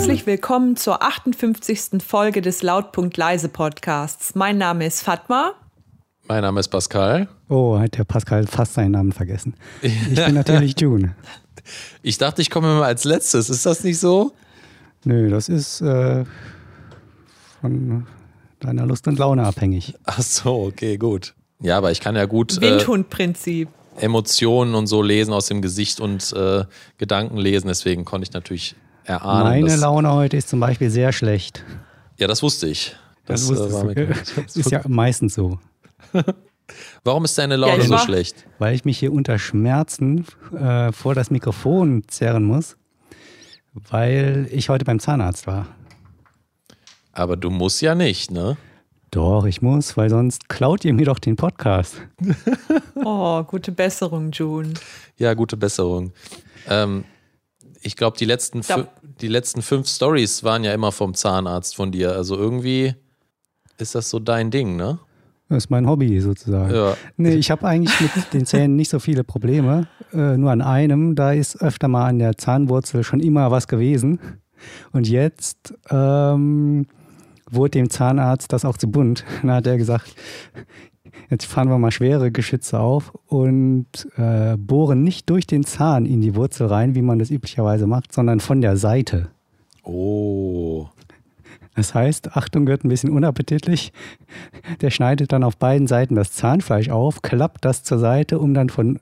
Herzlich willkommen zur 58. Folge des Lautpunkt Leise Podcasts. Mein Name ist Fatma. Mein Name ist Pascal. Oh, hat der Pascal fast seinen Namen vergessen. Ich bin natürlich June. Ich dachte, ich komme immer als letztes. Ist das nicht so? Nö, das ist äh, von deiner Lust und Laune abhängig. Ach so, okay, gut. Ja, aber ich kann ja gut äh, Windhundprinzip. Emotionen und so lesen aus dem Gesicht und äh, Gedanken lesen. Deswegen konnte ich natürlich erahnen. Meine Laune heute ist zum Beispiel sehr schlecht. Ja, das wusste ich. Das, Das, äh, war mir klar. ist ja meistens so. Warum ist deine Laune Ja, so schlecht? Weil ich mich hier unter Schmerzen äh, vor das Mikrofon zerren muss, weil ich heute beim Zahnarzt war. Aber du musst ja nicht, ne? Doch, ich muss, weil sonst klaut ihr mir doch den Podcast. Oh, gute Besserung, June. Ja, gute Besserung. Ähm, ich glaube, die, letzten Da- die letzten fünf Stories waren ja immer vom Zahnarzt von dir. Also irgendwie ist das so dein Ding, ne? Das ist mein Hobby sozusagen. Ja. Nee, ich habe eigentlich mit den Zähnen nicht so viele Probleme. Äh, nur an einem, da ist öfter mal an der Zahnwurzel schon immer was gewesen. Und jetzt ähm, wurde dem Zahnarzt das auch zu bunt. Dann hat er gesagt, jetzt fahren wir mal schwere Geschütze auf und äh, bohren nicht durch den Zahn in die Wurzel rein, wie man das üblicherweise macht, sondern von der Seite. Oh. Das heißt, Achtung, wird ein bisschen unappetitlich. Der schneidet dann auf beiden Seiten das Zahnfleisch auf, klappt das zur Seite, um dann von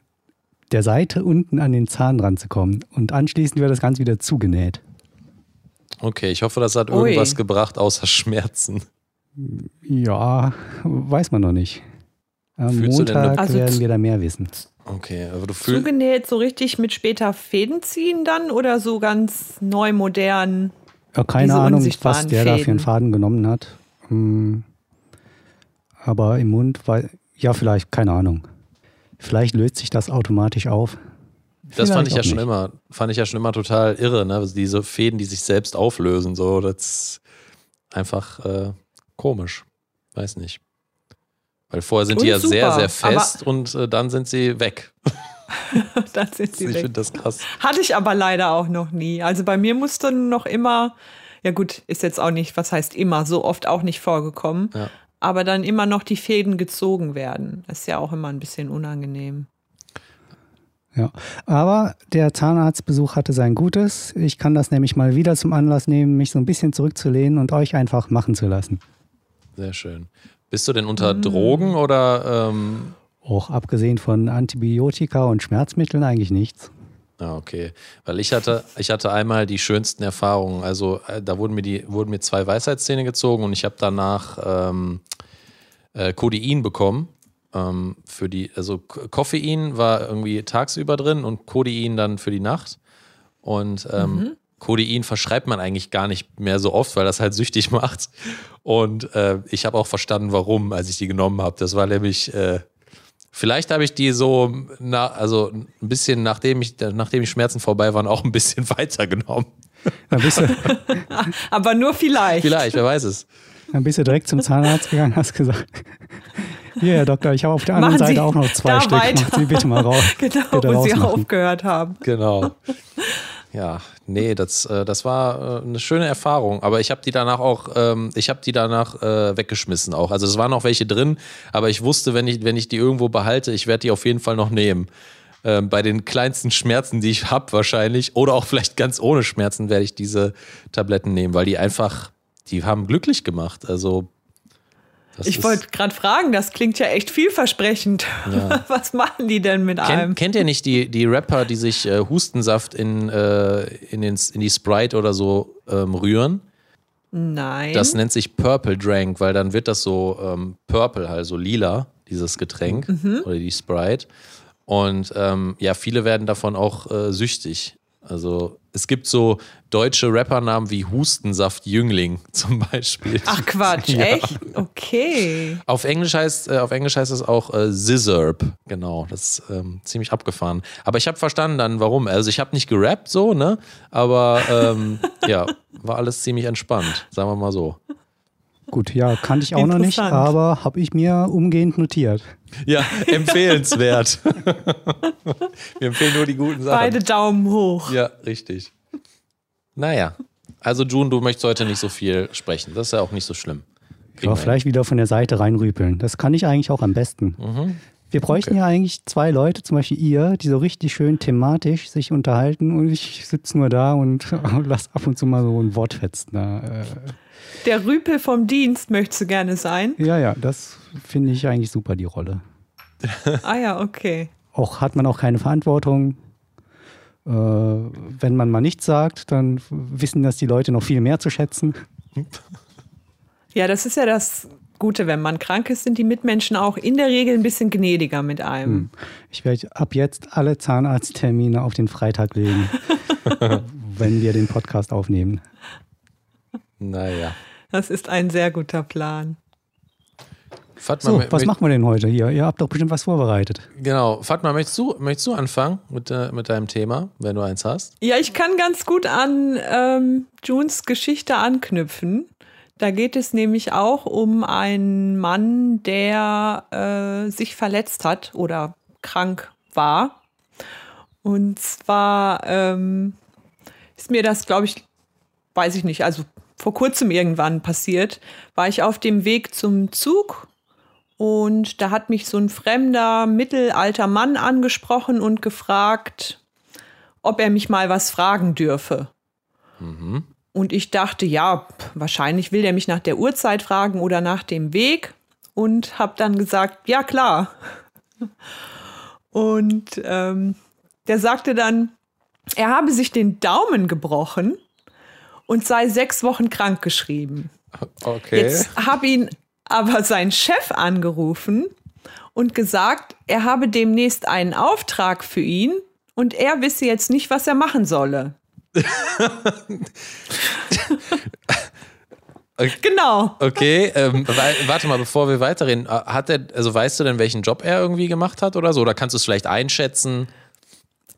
der Seite unten an den Zahn dran zu kommen. Und anschließend wird das Ganze wieder zugenäht. Okay, ich hoffe, das hat Ui. irgendwas gebracht außer Schmerzen. Ja, weiß man noch nicht. Am Fühlst Montag Also werden wir da mehr wissen. Okay, aber du fühlst. Zugenäht so richtig mit später Fäden ziehen dann oder so ganz neu, modern? Ja, keine Diese Ahnung, was der da für einen Fäden. Faden genommen hat. Hm. Aber im Mund, weil, ja, vielleicht, keine Ahnung. Vielleicht löst sich das automatisch auf. Das fand ich ja schon nicht. immer, fand ich ja schon immer total irre, ne? Also diese Fäden, die sich selbst auflösen, so, das ist einfach äh, komisch. Weiß nicht. Weil vorher sind Und die ja sehr, super, sehr fest und äh, dann sind sie weg. dann sind sie ich weg. finde das krass. Hatte ich aber leider auch noch nie. Also bei mir musste noch immer, ja gut, ist jetzt auch nicht, was heißt immer, so oft auch nicht vorgekommen, Ja. aber dann immer noch die Fäden gezogen werden. Das ist ja auch immer ein bisschen unangenehm. Ja, aber der Zahnarztbesuch hatte sein Gutes. Ich kann das nämlich mal wieder zum Anlass nehmen, mich so ein bisschen zurückzulehnen und euch einfach machen zu lassen. Sehr schön. Bist du denn unter Mm. Drogen oder ähm, Auch abgesehen von Antibiotika und Schmerzmitteln eigentlich nichts. Ah, okay. Weil ich hatte, ich hatte einmal die schönsten Erfahrungen. Also äh, da wurden mir die, wurden mir zwei Weisheitszähne gezogen und ich habe danach ähm, äh, Codein bekommen. Ähm, für die, also Koffein war irgendwie tagsüber drin und Codein dann für die Nacht. Und ähm, Codein verschreibt man eigentlich gar nicht mehr so oft, weil das halt süchtig macht. Und äh, ich habe auch verstanden, warum, als ich die genommen habe. Das war nämlich äh, Vielleicht habe ich die so, na, also ein bisschen nachdem ich, nachdem die Schmerzen vorbei waren, auch ein bisschen bist, du, Aber nur vielleicht. Vielleicht, wer weiß es. dann bist du direkt zum Zahnarzt gegangen hast gesagt, hier, Herr Doktor, ich habe auf der anderen Machen Seite Sie auch noch zwei Stück. weiter. Machen Sie bitte mal raus. Genau, wo sie rausmachen. aufgehört haben. Genau. Ja, nee, das, äh, das war äh, eine schöne Erfahrung. Aber ich habe die danach auch, ähm, ich habe die danach äh, weggeschmissen auch. Also es waren noch welche drin, aber ich wusste, wenn ich, wenn ich die irgendwo behalte, ich werde die auf jeden Fall noch nehmen. Ähm, bei den kleinsten Schmerzen, die ich habe wahrscheinlich, oder auch vielleicht ganz ohne Schmerzen, werde ich diese Tabletten nehmen, weil die einfach, die haben glücklich gemacht. Also das Ich wollte gerade fragen, das klingt ja echt vielversprechend. Ja. Was machen die denn mit einem? Kennt, kennt ihr nicht die, die Rapper, die sich äh, Hustensaft in, äh, in, den, in die Sprite oder so ähm, rühren? Nein. Das nennt sich Purple Drank, weil dann wird das so ähm, purple, also lila, dieses Getränk oder die Sprite. Und ähm, ja, viele werden davon auch äh, süchtig. Also es gibt so deutsche Rappernamen wie Hustensaft Jüngling zum Beispiel. Ach Quatsch, Ja. echt? Okay. Auf Englisch heißt, äh, auf Englisch heißt es auch äh, Scissorp. Genau, das ist ähm, ziemlich abgefahren. Aber ich habe verstanden dann, warum. Also ich habe nicht gerappt so, ne? Aber ähm, ja, war alles ziemlich entspannt, sagen wir mal so. Gut, ja, kannte ich auch noch nicht, aber habe ich mir umgehend notiert. Ja, empfehlenswert. Wir empfehlen nur die guten Sachen. Beide Daumen hoch. Ja, richtig. Naja, Also June, du möchtest heute nicht so viel sprechen. Das ist ja auch nicht so schlimm. Ja, vielleicht wieder von der Seite reinrüpeln. Das kann ich eigentlich auch am besten. Mhm. Wir bräuchten Okay. ja eigentlich zwei Leute, zum Beispiel ihr, die so richtig schön thematisch sich unterhalten und ich sitze nur da und lass ab und zu mal so ein Wort fetzen. Da, äh, Der Rüpel vom Dienst möchtest du gerne sein? ja, ja, das finde ich eigentlich super, die Rolle. Ah ja, okay. Auch hat man auch keine Verantwortung. Äh, wenn man mal nichts sagt, dann wissen das die Leute noch viel mehr zu schätzen. Ja, das ist ja das Gute, wenn man krank ist, sind die Mitmenschen auch in der Regel ein bisschen gnädiger mit einem. Ich werde ab jetzt alle Zahnarzttermine auf den Freitag legen, wenn wir den Podcast aufnehmen. Naja. Das ist ein sehr guter Plan. Fatma, So, was machen wir denn heute hier? Ihr habt doch bestimmt was vorbereitet. Genau. Fatma, möchtest du, möchtest du anfangen mit, äh, mit deinem Thema, wenn du eins hast? Ja, ich kann ganz gut an ähm, Junes Geschichte anknüpfen. Da geht es nämlich auch um einen Mann, der äh, sich verletzt hat oder krank war. Und zwar ähm, ist mir das, glaube ich, weiß ich nicht, also vor kurzem irgendwann passiert, war ich auf dem Weg zum Zug und da hat mich so ein fremder, mittelalter Mann angesprochen und gefragt, ob er mich mal was fragen dürfe. Und ich dachte, ja, wahrscheinlich will der mich nach der Uhrzeit fragen oder nach dem Weg. Und habe dann gesagt, ja klar. Und ähm, der sagte dann, er habe sich den Daumen gebrochen und sei sechs Wochen krank geschrieben. Okay. Jetzt habe ihn aber sein Chef angerufen und gesagt, er habe demnächst einen Auftrag für ihn und er wisse jetzt nicht, was er machen solle. genau. Okay, ähm, warte mal, bevor wir weiterreden, äh, hat er, also weißt du denn, welchen Job er irgendwie gemacht hat oder so? Oder kannst du es vielleicht einschätzen?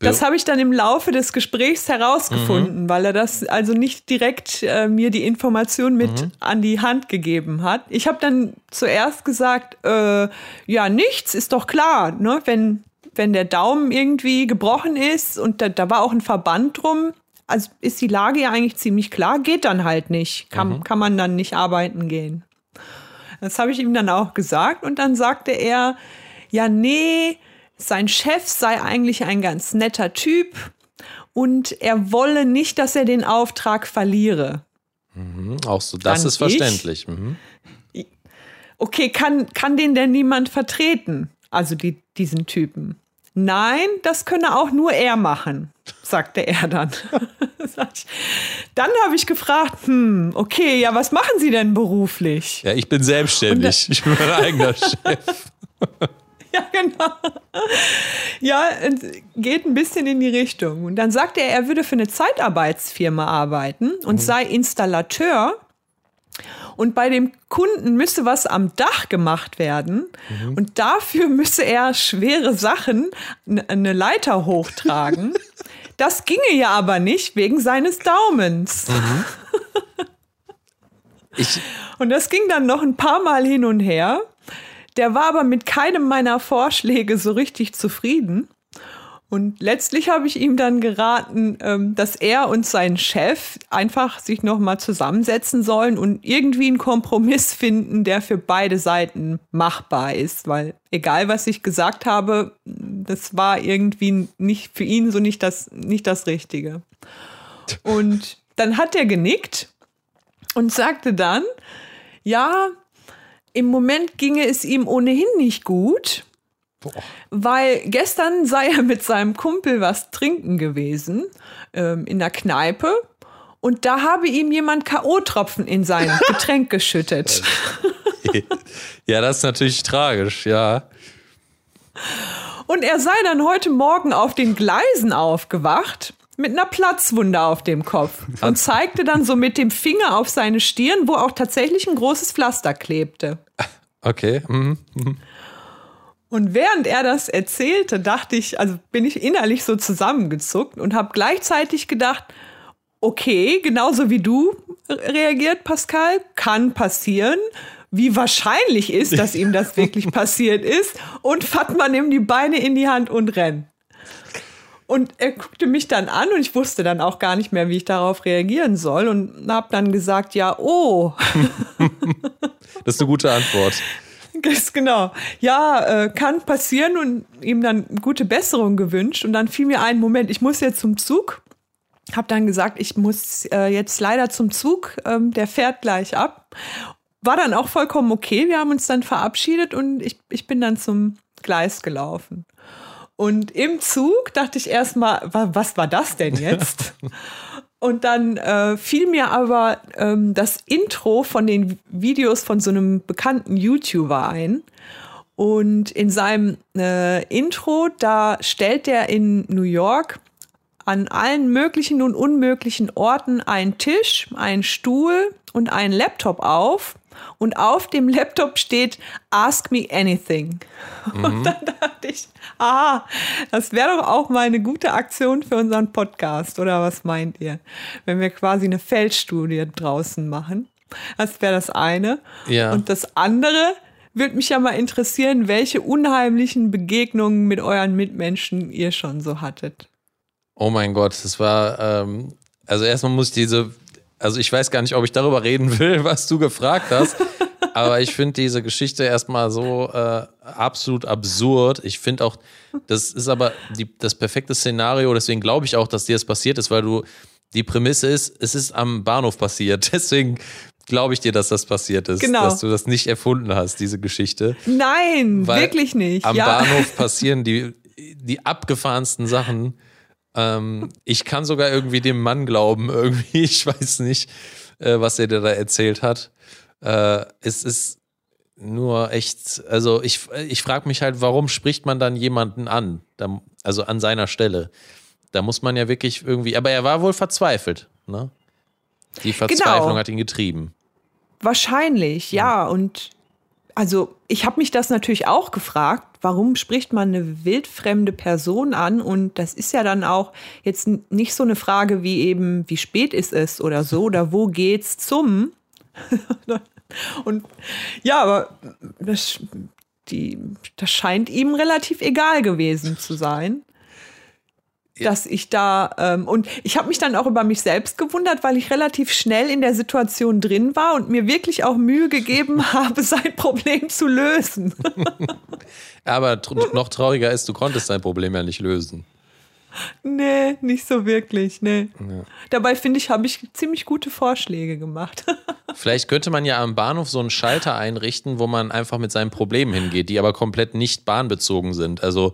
Das habe ich dann im Laufe des Gesprächs herausgefunden, weil er das also nicht direkt äh, mir die Information mit an die Hand gegeben hat. Ich habe dann zuerst gesagt, äh, ja, nichts, ist doch klar, ne? wenn, wenn der Daumen irgendwie gebrochen ist und da, da war auch ein Verband drum, also ist die Lage ja eigentlich ziemlich klar, geht dann halt nicht, kann, kann man dann nicht arbeiten gehen. Das habe ich ihm dann auch gesagt und dann sagte er, ja, nee, sein Chef sei eigentlich ein ganz netter Typ und er wolle nicht, dass er den Auftrag verliere. Hm, auch so, das Dann ist verständlich. Mhm. Okay, kann, kann den denn niemand vertreten? Also die, diesen Typen. Nein, das könne auch nur er machen, sagte er dann. Dann habe ich gefragt, hm, okay, ja, was machen Sie denn beruflich? Ja, ich bin selbstständig. Ich bin mein eigener Chef. Ja, genau. Ja, geht ein bisschen in die Richtung. Und dann sagte er, er würde für eine Zeitarbeitsfirma arbeiten und sei Installateur. Und bei dem Kunden müsse was am Dach gemacht werden. Und dafür müsse er schwere Sachen, eine Leiter hochtragen. Das ginge ja aber nicht wegen seines Daumens. Ich, Und das ging dann noch ein paar Mal hin und her. Der war aber mit keinem meiner Vorschläge so richtig zufrieden. Und letztlich habe ich ihm dann geraten, ähm, dass er und sein Chef einfach sich nochmal zusammensetzen sollen und irgendwie einen Kompromiss finden, der für beide Seiten machbar ist. Weil egal, was ich gesagt habe, das war irgendwie nicht für ihn so nicht das, nicht das Richtige. Und dann hat er genickt und sagte dann, ja, im Moment ginge es ihm ohnehin nicht gut, weil gestern sei er mit seinem Kumpel was trinken gewesen ähm, in der Kneipe und da habe ihm jemand K.O.-Tropfen in sein Getränk geschüttet. ja, das ist natürlich tragisch, ja. Und er sei dann heute Morgen auf den Gleisen aufgewacht mit einer Platzwunde auf dem Kopf und zeigte dann so mit dem Finger auf seine Stirn, wo auch tatsächlich ein großes Pflaster klebte. Okay. Mhm. Und während er das erzählte, dachte ich, also bin ich innerlich so zusammengezuckt und habe gleichzeitig gedacht, okay, genauso wie du reagiert, Pascal, kann passieren. Wie wahrscheinlich ist, dass ihm das wirklich passiert ist. Und Fatma nimmt die Beine in die Hand und rennt. Und er guckte mich dann an und ich wusste dann auch gar nicht mehr, wie ich darauf reagieren soll und habe dann gesagt, ja, oh. das ist eine gute Antwort. Ganz genau. Ja, äh, kann passieren und ihm dann gute Besserung gewünscht. Und dann fiel mir ein, Moment, ich muss jetzt zum Zug. Hab dann gesagt, ich muss äh, jetzt leider zum Zug. Ähm, der fährt gleich ab. War dann auch vollkommen okay. Wir haben uns dann verabschiedet und ich, ich bin dann zum Gleis gelaufen. Und im Zug dachte ich erstmal, was war das denn jetzt? Und dann äh, fiel mir aber ähm, das Intro von den Videos von so einem bekannten YouTuber ein. Und in seinem äh, Intro, da stellt er in New York an allen möglichen und unmöglichen Orten einen Tisch, einen Stuhl und einen Laptop auf und auf dem Laptop steht Ask Me Anything. Mhm. Und dann dachte ich, aha, das wäre doch auch mal eine gute Aktion für unseren Podcast, oder was meint ihr? Wenn wir quasi eine Feldstudie draußen machen. Das wäre das eine. Ja. Und das andere würde mich ja mal interessieren, welche unheimlichen Begegnungen mit euren Mitmenschen ihr schon so hattet. Oh mein Gott, das war, ähm, also erstmal muss ich diese also ich weiß gar nicht, ob ich darüber reden will, was du gefragt hast. aber ich finde diese Geschichte erstmal so äh, absolut absurd. Ich finde auch, das ist aber die, das perfekte Szenario. Deswegen glaube ich auch, dass dir das passiert ist, weil du die Prämisse ist, es ist am Bahnhof passiert. Deswegen glaube ich dir, dass das passiert ist, genau. dass du das nicht erfunden hast, diese Geschichte. Nein, weil wirklich nicht. Am ja. Bahnhof passieren die, die abgefahrensten Sachen. Ähm, ich kann sogar irgendwie dem Mann glauben, irgendwie. Ich weiß nicht, äh, was er dir da erzählt hat. Äh, es ist nur echt, also ich, ich frage mich halt, warum spricht man dann jemanden an? Da, also an seiner Stelle. Da muss man ja wirklich irgendwie, aber er war wohl verzweifelt, ne? Die Verzweiflung genau. hat ihn getrieben. Wahrscheinlich, ja. Und also ich habe mich das natürlich auch gefragt, warum spricht man eine wildfremde Person an? Und das ist ja dann auch jetzt nicht so eine Frage wie eben, wie spät ist es oder so, oder wo geht's zum? Und ja, aber das, die, das scheint ihm relativ egal gewesen zu sein dass ich da ähm, und ich habe mich dann auch über mich selbst gewundert, weil ich relativ schnell in der Situation drin war und mir wirklich auch Mühe gegeben habe, sein Problem zu lösen. Aber noch trauriger ist, du konntest sein Problem ja nicht lösen. Nee, nicht so wirklich, nee. Ja. Dabei finde ich, habe ich ziemlich gute Vorschläge gemacht. Vielleicht könnte man ja am Bahnhof so einen Schalter einrichten, wo man einfach mit seinen Problemen hingeht, die aber komplett nicht bahnbezogen sind. Also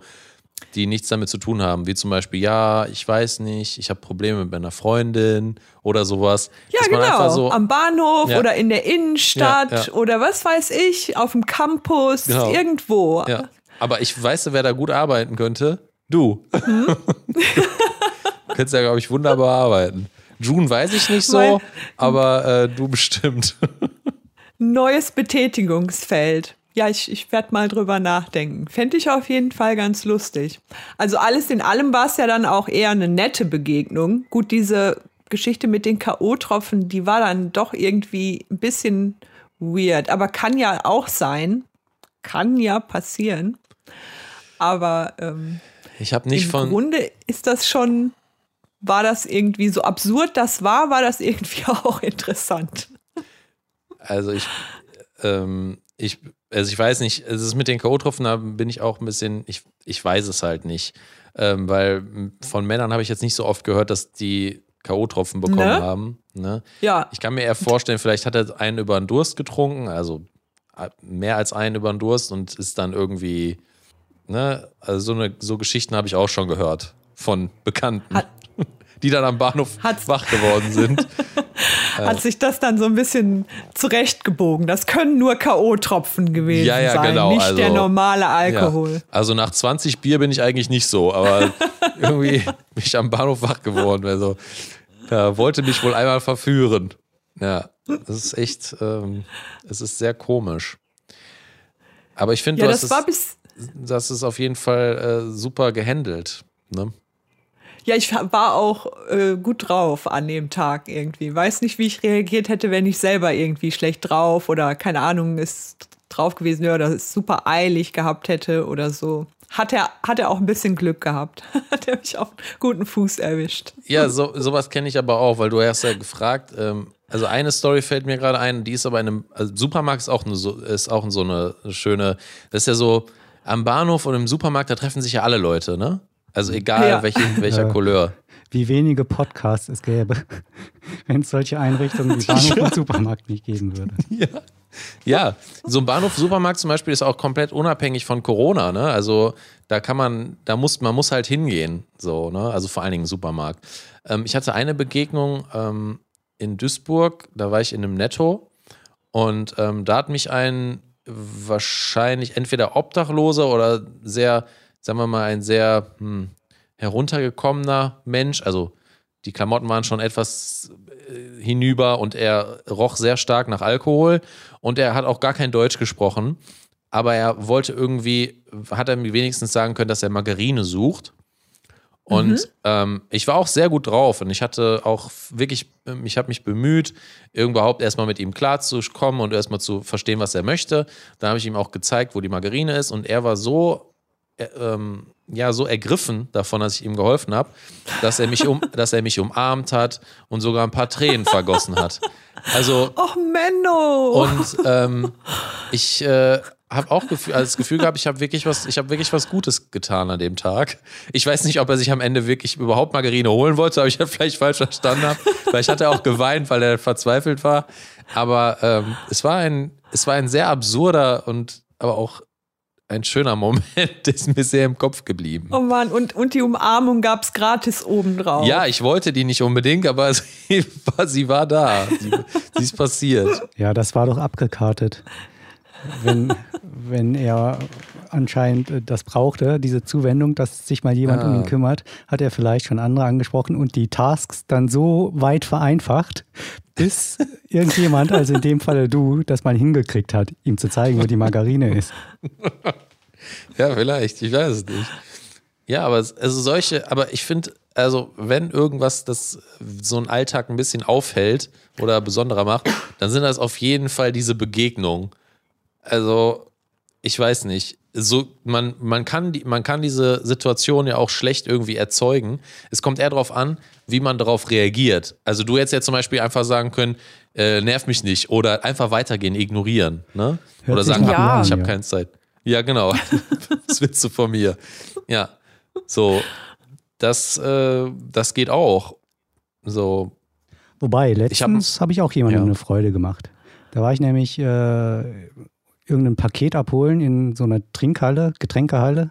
die nichts damit zu tun haben, wie zum Beispiel, ja, ich weiß nicht, ich habe Probleme mit meiner Freundin oder sowas. Ja, genau. So, Am Bahnhof ja. oder in der Innenstadt ja, ja. oder was weiß ich, auf dem Campus, genau. irgendwo. Ja. Aber ich weiß, wer da gut arbeiten könnte. Du. Hm? du könntest ja, glaube ich, wunderbar arbeiten. June weiß ich nicht so, mein, aber äh, du bestimmt. Neues Betätigungsfeld. Ja, ich, ich werde mal drüber nachdenken. Fände ich auf jeden Fall ganz lustig. Also alles in allem war es ja dann auch eher eine nette Begegnung. Gut, diese Geschichte mit den K.O.-Tropfen, die war dann doch irgendwie ein bisschen weird. Aber kann ja auch sein. Kann ja passieren. Aber ähm, ich habe nicht im von. Im Grunde ist das schon, war das irgendwie so absurd das war, war das irgendwie auch interessant. Also ich, ähm, ich also ich weiß nicht, es ist mit den K.O.-Tropfen, da bin ich auch ein bisschen, ich, ich weiß es halt nicht. Ähm, weil von Männern habe ich jetzt nicht so oft gehört, dass die K.O.-Tropfen bekommen ne? haben. Ne? Ja. Ich kann mir eher vorstellen, vielleicht hat er einen über den Durst getrunken, also äh, mehr als einen über den Durst und ist dann irgendwie, ne, also so, eine, so Geschichten habe ich auch schon gehört von Bekannten. Hat, die dann am Bahnhof Hat's wach geworden sind. Hat sich das dann so ein bisschen zurechtgebogen. Das können nur K.O.-Tropfen gewesen ja, ja, sein, genau. nicht also, der normale Alkohol. Ja. Also nach 20 Bier bin ich eigentlich nicht so, aber irgendwie bin ich am Bahnhof wach geworden. Also, wollte mich wohl einmal verführen. Ja, das ist echt, ähm, es ist sehr komisch. Aber ich finde, ja, das, das, das ist auf jeden Fall äh, super gehandelt. Ne? Ja, ich war auch äh, gut drauf an dem Tag irgendwie. Weiß nicht, wie ich reagiert hätte, wenn ich selber irgendwie schlecht drauf oder keine Ahnung, ist drauf gewesen wäre oder es super eilig gehabt hätte oder so. hat er, hat er auch ein bisschen Glück gehabt. hat er mich auf guten Fuß erwischt. Ja, so, sowas kenne ich aber auch, weil du hast ja gefragt, ähm, also eine Story fällt mir gerade ein, die ist aber in einem, also Supermarkt ist auch, eine, ist auch so eine schöne, das ist ja so, am Bahnhof und im Supermarkt, da treffen sich ja alle Leute, ne? Also egal ja. welche, welcher ja. Couleur. Wie wenige Podcasts es gäbe, wenn es solche Einrichtungen wie Bahnhof und Supermarkt nicht geben würde. Ja. Ja, so ein Bahnhof, Supermarkt zum Beispiel ist auch komplett unabhängig von Corona, ne? Also da kann man, da muss, man muss halt hingehen, so, ne? Also vor allen Dingen Supermarkt. Ähm, ich hatte eine Begegnung ähm, in Duisburg, da war ich in einem Netto und ähm, da hat mich ein wahrscheinlich entweder Obdachloser oder sehr, sagen wir mal, ein sehr hm, heruntergekommener Mensch. Also die Klamotten waren schon etwas äh, hinüber und er roch sehr stark nach Alkohol und er hat auch gar kein Deutsch gesprochen. Aber er wollte irgendwie, hat er mir wenigstens sagen können, dass er Margarine sucht. Und mhm. ähm, ich war auch sehr gut drauf und ich hatte auch wirklich, ähm, ich habe mich bemüht, überhaupt erstmal mit ihm klarzukommen und erstmal zu verstehen, was er möchte. Dann habe ich ihm auch gezeigt, wo die Margarine ist und er war so, ähm, ja, so ergriffen davon, dass ich ihm geholfen habe, dass er mich um, dass er mich umarmt hat und sogar ein paar Tränen vergossen hat. Also. Och, Menno! Und ähm, ich äh, habe auch Gefühl, also das Gefühl gehabt, ich habe wirklich was, ich habe wirklich was Gutes getan an dem Tag. Ich weiß nicht, ob er sich am Ende wirklich überhaupt Margarine holen wollte, aber ich habe vielleicht falsch verstanden habe. Vielleicht hat er auch geweint, weil er verzweifelt war. Aber ähm, es war ein, es war ein sehr absurder und aber auch ein schöner Moment, der ist mir sehr im Kopf geblieben. Oh Mann, und, und die Umarmung gab es gratis obendrauf. Ja, ich wollte die nicht unbedingt, aber sie war, sie war da. Sie, sie ist passiert. Ja, das war doch abgekartet wenn, wenn er anscheinend äh, das brauchte, diese Zuwendung, dass sich mal jemand ah. um ihn ah. kümmert, hat er vielleicht schon andere angesprochen und die Tasks dann so weit vereinfacht, bis irgendjemand, also in dem Falle du, das mal hingekriegt hat, ihm zu zeigen, wo die Margarine ist. Ja, vielleicht, ich weiß es nicht. Ja, aber also solche, aber ich finde, also wenn irgendwas das so einen Alltag ein bisschen aufhält oder besonderer macht, dann sind das auf jeden Fall diese Begegnungen also ich weiß nicht. So, man, man, kann die, man kann diese Situation ja auch schlecht irgendwie erzeugen. Es kommt eher darauf an, wie man darauf reagiert. Also du hättest ja zum Beispiel einfach sagen können, äh, nerv mich nicht oder einfach weitergehen, ignorieren. Ne? oder sagen, ja. ich habe keine Zeit. Ja, genau. Was willst du von mir? Ja, so, das, äh, das geht auch. So. Wobei, letztens habe hab ich auch jemandem ja. eine Freude gemacht. Da war ich nämlich äh, irgendein Paket abholen in so einer Trinkhalle, Getränkehalle.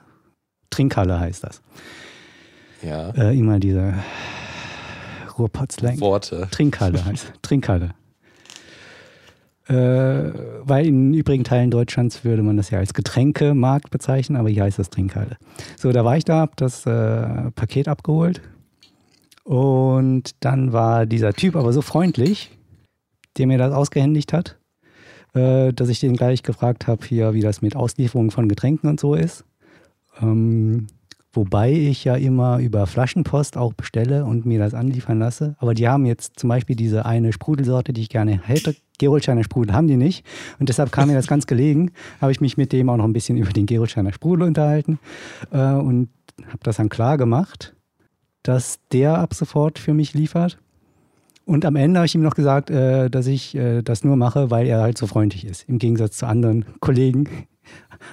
Trinkhalle heißt das. Ja. Äh, immer diese Ruhrpotzlang. Worte. Trinkhalle heißt Trinkhalle. Äh, weil in übrigen Teilen Deutschlands würde man das ja als Getränkemarkt bezeichnen, aber hier heißt das Trinkhalle. So, da war ich da, hab das äh, Paket abgeholt und dann war dieser Typ aber so freundlich, der mir das ausgehändigt hat äh, dass ich den gleich gefragt habe, hier, wie das mit Auslieferung von Getränken und so ist. Ähm, wobei ich ja immer über Flaschenpost auch bestelle und mir das anliefern lasse. Aber die haben jetzt zum Beispiel diese eine Sprudelsorte, die ich gerne hätte. Gerolsteiner Sprudel haben die nicht. Und deshalb kam mir das ganz gelegen. Habe ich mich mit dem auch noch ein bisschen über den Gerolsteiner Sprudel unterhalten äh, und habe das dann klar gemacht, dass der ab sofort für mich liefert. Und am Ende habe ich ihm noch gesagt, äh, dass ich äh, das nur mache, weil er halt so freundlich ist. Im Gegensatz zu anderen Kollegen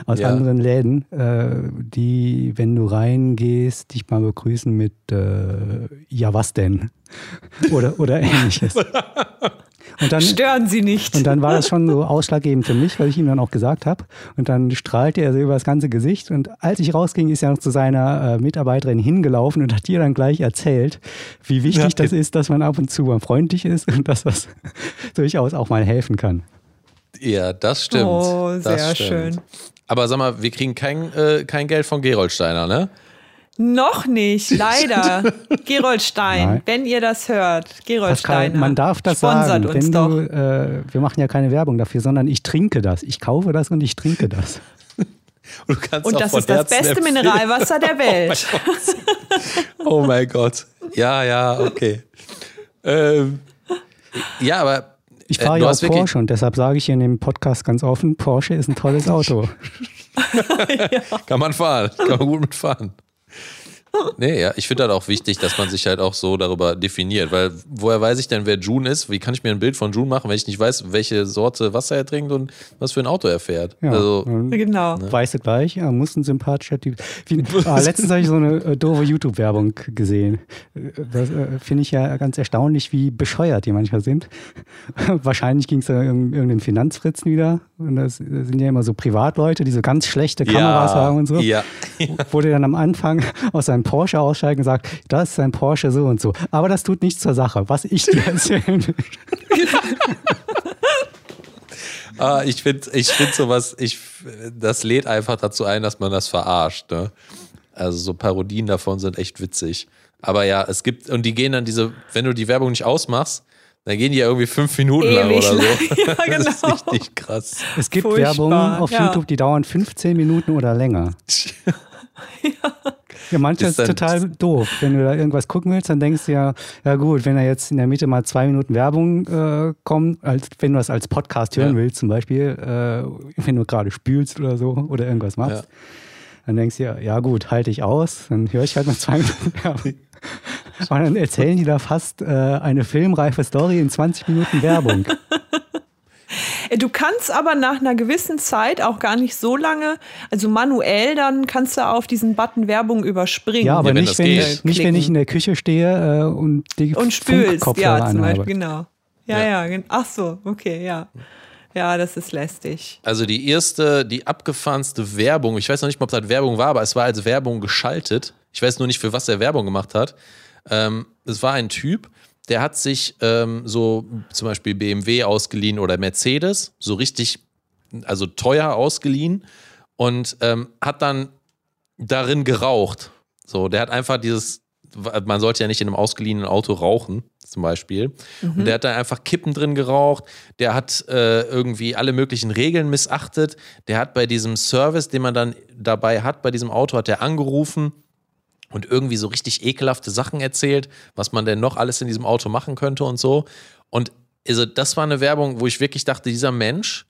aus ja. anderen Läden, äh, die, wenn du reingehst, dich mal begrüßen mit äh, Ja, was denn? Oder, oder ähnliches. Und dann, Stören Sie nicht. Und dann war das schon so ausschlaggebend für mich, weil ich ihm dann auch gesagt habe. Und dann strahlte er so über das ganze Gesicht. Und als ich rausging, ist er noch zu seiner äh, Mitarbeiterin hingelaufen und hat ihr dann gleich erzählt, wie wichtig ja, das ist, dass man ab und zu mal freundlich ist und dass das durchaus auch mal helfen kann. Ja, das stimmt. Oh, sehr das stimmt. schön. Aber sag mal, wir kriegen kein, äh, kein Geld von Geroldsteiner, ne? Noch nicht, leider. Gerold Stein, Nein. wenn ihr das hört. Gerold Stein. Man darf das sagen. Uns doch. Du, äh, wir machen ja keine Werbung dafür, sondern ich trinke das. Ich kaufe das und ich trinke das. Und, und das ist das beste empfehlen. Mineralwasser der Welt. Oh mein Gott. Oh mein Gott. Ja, ja, okay. Ähm, ja, aber Ich Äh, fahre du ja auch Porsche und deshalb sage ich hier in dem Podcast ganz offen, Porsche ist ein tolles Auto. Kann man fahren, kann man gut mitfahren. Nee, ja, ich finde halt auch wichtig, dass man sich halt auch so darüber definiert, weil woher weiß ich denn, wer June ist? Wie kann ich mir ein Bild von June machen, wenn ich nicht weiß, welche Sorte Wasser er trinkt und was für ein Auto er fährt? Ja, Also, Genau. weißt du gleich, er muss ein sympathischer Typ. Wie, ah, letztens habe ich so eine äh, doofe YouTube-Werbung gesehen. Äh, Das äh, finde ich ja ganz erstaunlich, wie bescheuert die manchmal sind. Wahrscheinlich ging es da um irgendeinen Finanzfritzen wieder. Und das sind ja immer so Privatleute, die so ganz schlechte Kameras haben und so. Ja, der dann am Anfang aus seinem Porsche aussteigt und sagt, das ist ein Porsche so und so. Aber das tut nichts zur Sache, was ich dir erzählen will. ah, ich finde ich find sowas, ich, das lädt einfach dazu ein, dass man das verarscht. Ne? Also so Parodien davon sind echt witzig. Aber ja, es gibt, und die gehen dann diese, wenn du die Werbung nicht ausmachst, dann gehen die ja irgendwie fünf Minuten lang Ewig oder so. lang. Ja, Das ist genau. richtig krass. Es gibt Furchtbar, Werbungen auf ja. YouTube, die dauern 15 Minuten oder länger. Ja, manchmal Ist ist dann- total doof. Wenn du da irgendwas gucken willst, dann denkst du ja, ja gut, wenn da jetzt in der Mitte mal zwei Minuten Werbung äh, kommt, als wenn du das als Podcast hören Ja. willst, zum Beispiel, äh, wenn du gerade spülst oder so oder irgendwas machst, Ja. dann denkst du ja, ja gut, halte ich aus, dann höre ich halt mal zwei Minuten Werbung. Und dann erzählen die da fast äh, eine filmreife Story in 20 Minuten Werbung. Äh, Du kannst aber nach einer gewissen Zeit auch gar nicht so lange, also manuell, dann kannst du auf diesen Button Werbung überspringen. Ja, aber wenn nicht, wenn ich, nicht, wenn ich in der Küche stehe äh, und die und spülst, ja, zum anhabe. Beispiel, genau. Ja, Ja. ja, ach so, okay, ja. Ja, das ist lästig. Also die erste, die abgefahrenste Werbung, ich weiß noch nicht mal, ob das Werbung war, aber es war als Werbung geschaltet. Ich weiß nur nicht, für was er Werbung gemacht hat. Ähm, es war ein Typ, der hat sich ähm, so zum Beispiel BMW ausgeliehen oder Mercedes, so richtig, also teuer ausgeliehen und ähm, hat dann darin geraucht. So, der hat einfach dieses, man sollte ja nicht in einem ausgeliehenen Auto rauchen, zum Beispiel. Und der hat da einfach Kippen drin geraucht. Der hat äh, irgendwie alle möglichen Regeln missachtet. Der hat bei diesem Service, den man dann dabei hat, bei diesem Auto, hat er angerufen und irgendwie so richtig ekelhafte Sachen erzählt, was man denn noch alles in diesem Auto machen könnte und so. Und also das war eine Werbung, wo ich wirklich dachte, dieser Mensch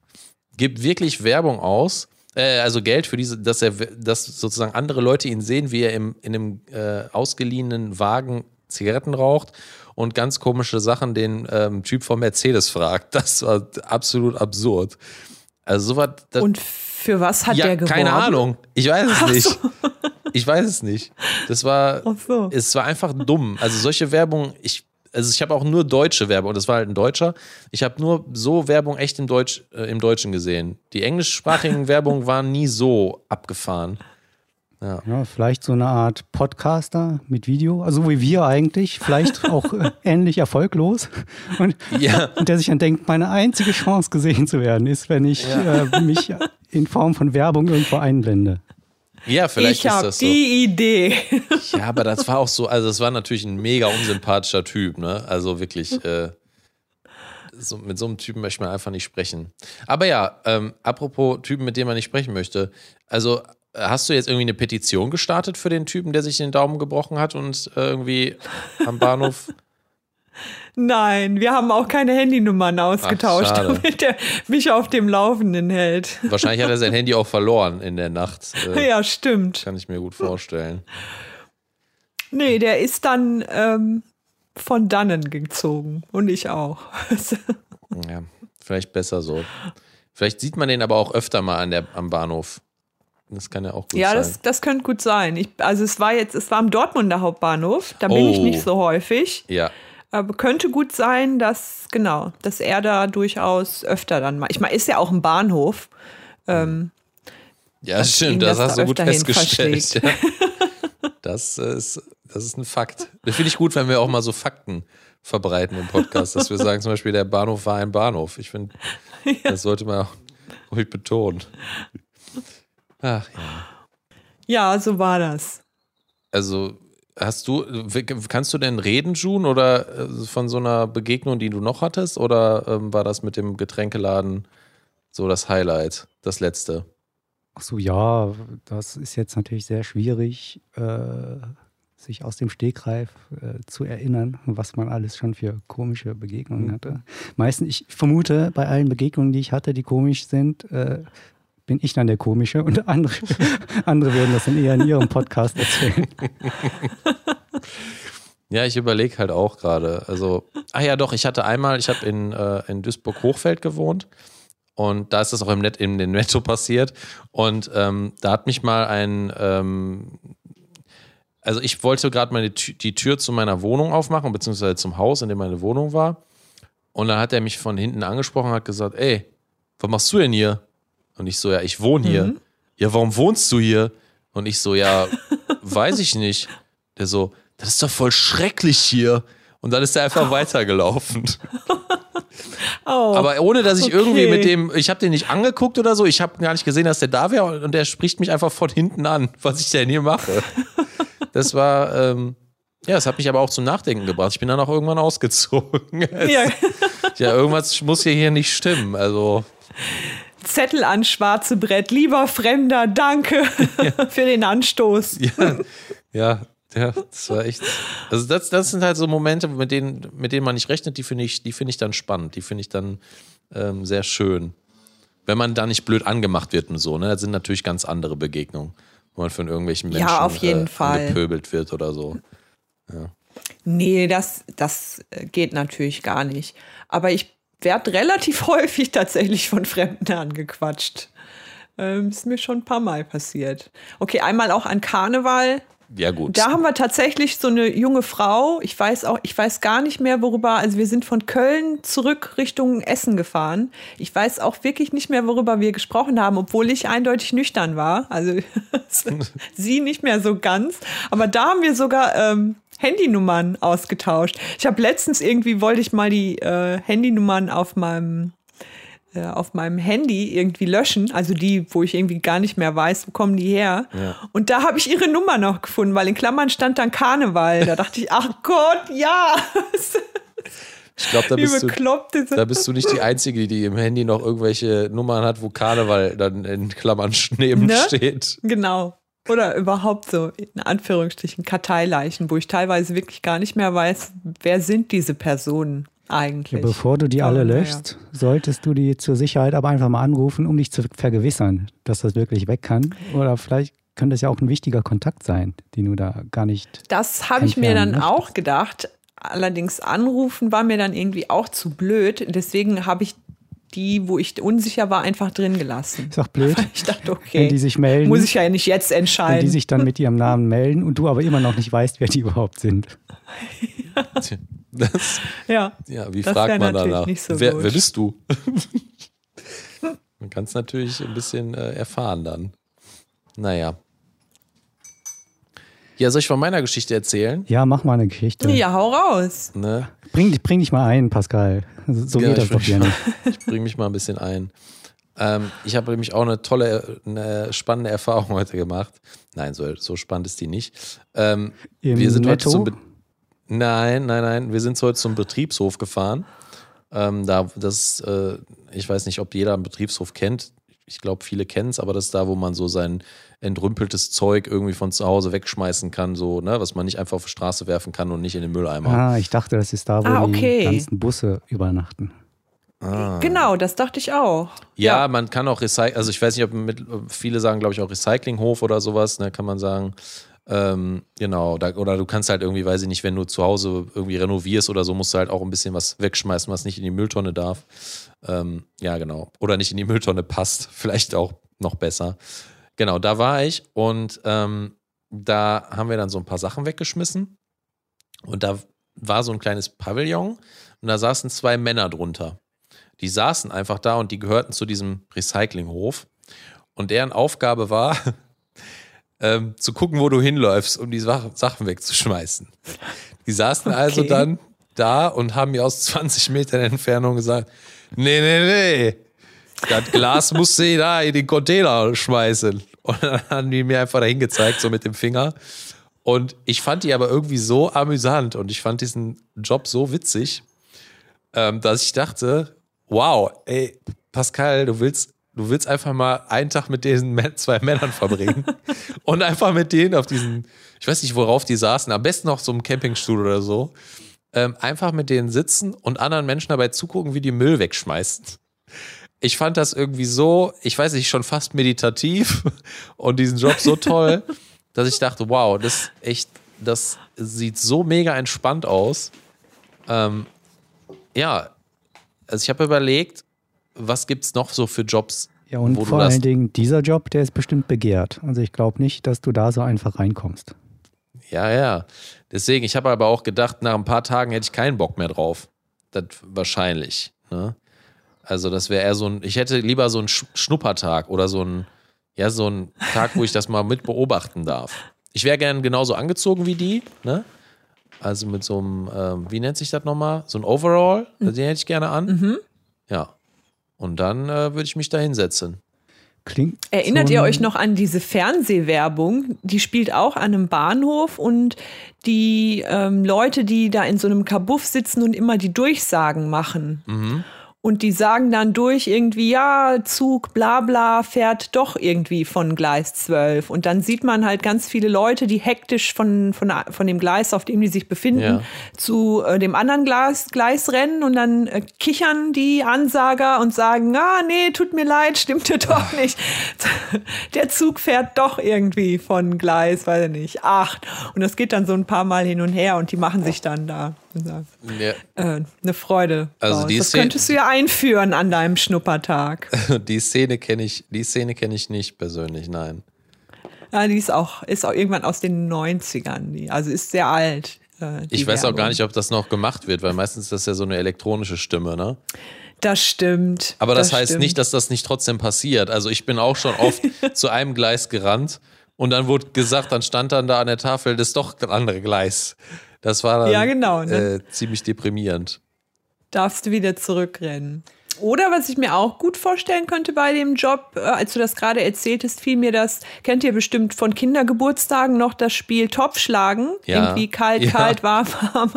gibt wirklich Werbung aus, äh, also Geld für diese, dass er, dass sozusagen andere Leute ihn sehen, wie er im, in einem äh, ausgeliehenen Wagen Zigaretten raucht und ganz komische Sachen den ähm, Typ von Mercedes fragt. Das war absolut absurd. Also sowas. Und für was hat ja, der geworben? keine Ahnung. Ich weiß es nicht. so. Ich weiß es nicht. Das war, Ach so. es war einfach dumm. Also solche Werbung, ich, also ich habe auch nur deutsche Werbung und das war halt ein Deutscher. Ich habe nur so Werbung echt im, Deutsch, äh, im Deutschen gesehen. Die englischsprachigen Werbungen waren nie so abgefahren. Ja, vielleicht so eine Art Podcaster mit Video, also wie wir eigentlich, vielleicht auch äh, ähnlich erfolglos. Und, Ja. und der sich dann denkt, meine einzige Chance gesehen zu werden, ist, wenn ich äh, mich in Form von Werbung irgendwo einblende. Ja, vielleicht ich ist das so. die Idee. Ja, aber das war auch so, also das war natürlich ein mega unsympathischer Typ, ne? Also wirklich, äh, so, mit so einem Typen möchte man einfach nicht sprechen. Aber ja, ähm, apropos Typen, mit denen man nicht sprechen möchte, also äh, hast du jetzt irgendwie eine Petition gestartet für den Typen, der sich den Daumen gebrochen hat und äh, irgendwie am Bahnhof. Nein, wir haben auch keine Handynummern ausgetauscht, schade. damit er mich auf dem Laufenden hält. Wahrscheinlich hat er sein Handy auch verloren in der Nacht. Äh, Ja, stimmt. Kann ich mir gut vorstellen. Nee, der ist dann ähm, von dannen gezogen. Und ich auch. Ja, vielleicht besser so. Vielleicht sieht man den aber auch öfter mal an der, am Bahnhof. Das kann ja auch gut ja, sein. das, das könnte gut sein. Ich, also es war jetzt, es war am Dortmunder Hauptbahnhof. Da bin ich Oh. nicht so häufig. ja. Aber könnte gut sein, dass, genau, dass er da durchaus öfter dann mal. Ich meine, ist ja auch ein Bahnhof. Ähm, Ja, stimmt, das das hast da du gut festgestellt. Ja. Das ist, das ist ein Fakt. Das finde ich gut, wenn wir auch mal so Fakten verbreiten im Podcast, dass wir sagen zum Beispiel, der Bahnhof war ein Bahnhof. Ich finde, das sollte man auch ruhig betonen. Ach ja. ja, so war das. Also, hast du, kannst du denn reden, June, oder äh, von so einer Begegnung, die du noch hattest? Oder ähm, war das mit dem Getränkeladen so das Highlight, das letzte? Ach so, ja, das ist jetzt natürlich sehr schwierig, äh, sich aus dem Stegreif äh, zu erinnern, was man alles schon für komische Begegnungen hatte. Meistens, ich vermute, bei allen Begegnungen, die ich hatte, die komisch sind, äh, bin ich dann der Komische und andere, andere würden das dann eher in ihrem Podcast erzählen. Ja, ich überlege halt auch gerade. Also, ah ja, doch, ich hatte einmal, ich habe in, äh, in Duisburg-Hochfeld gewohnt und da ist das auch im, Net, in den Netto passiert. Und ähm, da hat mich mal ein, ähm, also ich wollte gerade meine die Tür zu meiner Wohnung aufmachen, beziehungsweise zum Haus, in dem meine Wohnung war. Und dann hat er mich von hinten angesprochen und hat gesagt, ey, was machst du denn hier? Und ich so, ja, ich wohne hier. Mhm. Ja, warum wohnst du hier? Und ich so, ja, weiß ich nicht. Der so, das ist doch voll schrecklich hier. Und dann ist er einfach oh. weitergelaufen. Oh, Aber ohne, dass ich okay. irgendwie mit dem, ich habe den nicht angeguckt oder so, ich habe gar nicht gesehen, dass der da wäre und der spricht mich einfach von hinten an, was ich denn hier mache. Das war, ähm, ja, das hat mich aber auch zum Nachdenken gebracht. Ich bin dann auch irgendwann ausgezogen. ja. ja, irgendwas muss hier, hier nicht stimmen. Also. Zettel an schwarze Brett. Lieber Fremder, danke ja. für den Anstoß. Ja, ja, ja, das war echt. Also das, das sind halt so Momente, mit denen, mit denen man nicht rechnet, die finde ich, die ich dann spannend, die finde ich dann ähm, sehr schön. Wenn man da nicht blöd angemacht wird und so, ne? Das sind natürlich ganz andere Begegnungen, wo man von irgendwelchen Menschen ja, auf jeden äh, Fall. gepöbelt wird oder so. Ja. Nee, das, das geht natürlich gar nicht. Aber ich werde relativ häufig tatsächlich von Fremden angequatscht. Ähm, ist mir schon ein paar Mal passiert. Okay, einmal auch an Karneval. Ja, gut. Da haben wir tatsächlich so eine junge Frau. Ich weiß auch, ich weiß gar nicht mehr, worüber. Also wir sind von Köln zurück Richtung Essen gefahren. Ich weiß auch wirklich nicht mehr, worüber wir gesprochen haben, obwohl ich eindeutig nüchtern war. Also sie nicht mehr so ganz. Aber da haben wir sogar ähm, Handynummern ausgetauscht. Ich habe letztens irgendwie wollte ich mal die äh, Handynummern auf meinem äh, auf meinem Handy irgendwie löschen, also die, wo ich irgendwie gar nicht mehr weiß, wo kommen die her. Ja. Und da habe ich ihre Nummer noch gefunden, weil in Klammern stand dann Karneval. Da dachte ich, ach Gott, ja. Ich glaube, da, bist du, da bist du nicht die Einzige, die im Handy noch irgendwelche Nummern hat, wo Karneval dann in Klammern neben ne? steht. Genau. Oder überhaupt so, in Anführungsstrichen, Karteileichen, wo ich teilweise wirklich gar nicht mehr weiß, wer sind diese Personen eigentlich. Ja, bevor du die alle löschst, ja. solltest du die zur Sicherheit aber einfach mal anrufen, um dich zu vergewissern, dass das wirklich weg kann. Oder vielleicht könnte es ja auch ein wichtiger Kontakt sein, den du da gar nicht. Das habe ich mir dann möchtest. auch gedacht. Allerdings anrufen war mir dann irgendwie auch zu blöd. Deswegen habe ich die, wo ich unsicher war, einfach drin gelassen. Ist auch blöd. Ich dachte, okay. Wenn die sich melden. Muss ich ja nicht jetzt entscheiden. Wenn die sich dann mit ihrem Namen melden und du aber immer noch nicht weißt, wer die überhaupt sind. Das, ja. ja, wie fragt man danach? So wer, wer, bist du? man kann es natürlich ein bisschen äh, erfahren dann. Naja. Ja, soll ich von meiner Geschichte erzählen? Ja, mach mal eine Geschichte. Ja, hau raus. Ne? Bring, bring dich mal ein, Pascal. So ja, geht das doch hier nicht. Ich bring mich mal ein bisschen ein. Ähm, ich habe nämlich auch eine tolle, eine spannende Erfahrung heute gemacht. Nein, so, so spannend ist die nicht. Ähm, wir sind Netto? heute zum Be Nein, nein, nein. Wir sind heute zum Betriebshof gefahren. Ähm, da, das, äh, ich weiß nicht, ob jeder einen Betriebshof kennt. Ich glaube, viele kennen es, aber das ist da, wo man so sein entrümpeltes Zeug irgendwie von zu Hause wegschmeißen kann, so, ne, was man nicht einfach auf die Straße werfen kann und nicht in den Mülleimer. Ah, ich dachte, das ist da, wo ah, okay. die ganzen Busse übernachten. Ah. Genau, das dachte ich auch. Ja, ja. man kann auch recyceln, also ich weiß nicht, ob mit, viele sagen, glaube ich, auch Recyclinghof oder sowas, ne, kann man sagen. Ähm, genau, da, oder du kannst halt irgendwie, weiß ich nicht, wenn du zu Hause irgendwie renovierst oder so, musst du halt auch ein bisschen was wegschmeißen, was nicht in die Mülltonne darf. Ähm, ja, genau. Oder nicht in die Mülltonne passt. Vielleicht auch noch besser. Genau, da war ich und ähm, da haben wir dann so ein paar Sachen weggeschmissen. Und da war so ein kleines Pavillon und da saßen zwei Männer drunter. Die saßen einfach da und die gehörten zu diesem Recyclinghof. Und deren Aufgabe war, ähm, zu gucken, wo du hinläufst, um die Sachen wegzuschmeißen. Die saßen okay. also dann da und haben mir aus 20 Metern Entfernung gesagt, nee, nee, nee, das Glas musst du da in den Container schmeißen. Und dann haben die mir einfach dahin gezeigt, so mit dem Finger. Und ich fand die aber irgendwie so amüsant und ich fand diesen Job so witzig, ähm, dass ich dachte, wow, ey, Pascal, du willst du willst einfach mal einen Tag mit diesen zwei Männern verbringen und einfach mit denen auf diesen, ich weiß nicht, worauf die saßen, am besten auf so einem Campingstuhl oder so, ähm, einfach mit denen sitzen und anderen Menschen dabei zugucken, wie die Müll wegschmeißen. Ich fand das irgendwie so, ich weiß nicht, schon fast meditativ und diesen Job so toll, dass ich dachte, wow, das echt, das sieht so mega entspannt aus. Ähm, ja, also ich habe überlegt, was gibt es noch so für Jobs? Ja, und vor allen Dingen dieser Job, der ist bestimmt begehrt. Also ich glaube nicht, dass du da so einfach reinkommst. Ja, ja. Deswegen, ich habe aber auch gedacht, nach ein paar Tagen hätte ich keinen Bock mehr drauf. Das wahrscheinlich. Ne? Also, das wäre eher so ein, ich hätte lieber so einen Schnuppertag oder so ein, ja, so ein Tag, wo ich das mal mit beobachten darf. Ich wäre gern genauso angezogen wie die, ne? Also mit so einem, ähm, wie nennt sich das nochmal? So ein Overall, mhm. den hätte ich gerne an. Mhm. Ja. Und dann äh, würde ich mich da hinsetzen. Klingt Erinnert so ihr euch noch an diese Fernsehwerbung? Die spielt auch an einem Bahnhof und die ähm, Leute, die da in so einem Kabuff sitzen und immer die Durchsagen machen. Mhm. Und die sagen dann durch irgendwie, ja, Zug, bla bla, fährt doch irgendwie von Gleis 12. Und dann sieht man halt ganz viele Leute, die hektisch von, von, von dem Gleis, auf dem die sich befinden, ja. zu äh, dem anderen Gleis, Gleis rennen. Und dann äh, kichern die Ansager und sagen, ah, nee, tut mir leid, stimmte doch nicht. Der Zug fährt doch irgendwie von Gleis, weiß ich nicht, acht. Und das geht dann so ein paar Mal hin und her und die machen sich dann da ja. äh, eine Freude. Also das Szene, könntest du ja einführen an deinem Schnuppertag. die Szene kenne ich, die Szene kenne ich nicht persönlich, nein. Ja, die ist auch, ist auch irgendwann aus den 90ern, die, also ist sehr alt. Äh, ich weiß auch gar nicht, ob das noch gemacht wird, weil meistens ist das ja so eine elektronische Stimme, ne? Das stimmt. Aber das, das heißt stimmt. nicht, dass das nicht trotzdem passiert. Also ich bin auch schon oft zu einem Gleis gerannt und dann wurde gesagt, dann stand dann da an der Tafel, das ist doch das andere Gleis. Das war dann ja, genau, ne? äh, ziemlich deprimierend. Darfst du wieder zurückrennen. Oder was ich mir auch gut vorstellen könnte bei dem Job, äh, als du das gerade erzähltest, fiel mir das, kennt ihr bestimmt von Kindergeburtstagen noch das Spiel Topfschlagen? Ja. Irgendwie kalt, ja. kalt, warm, warm.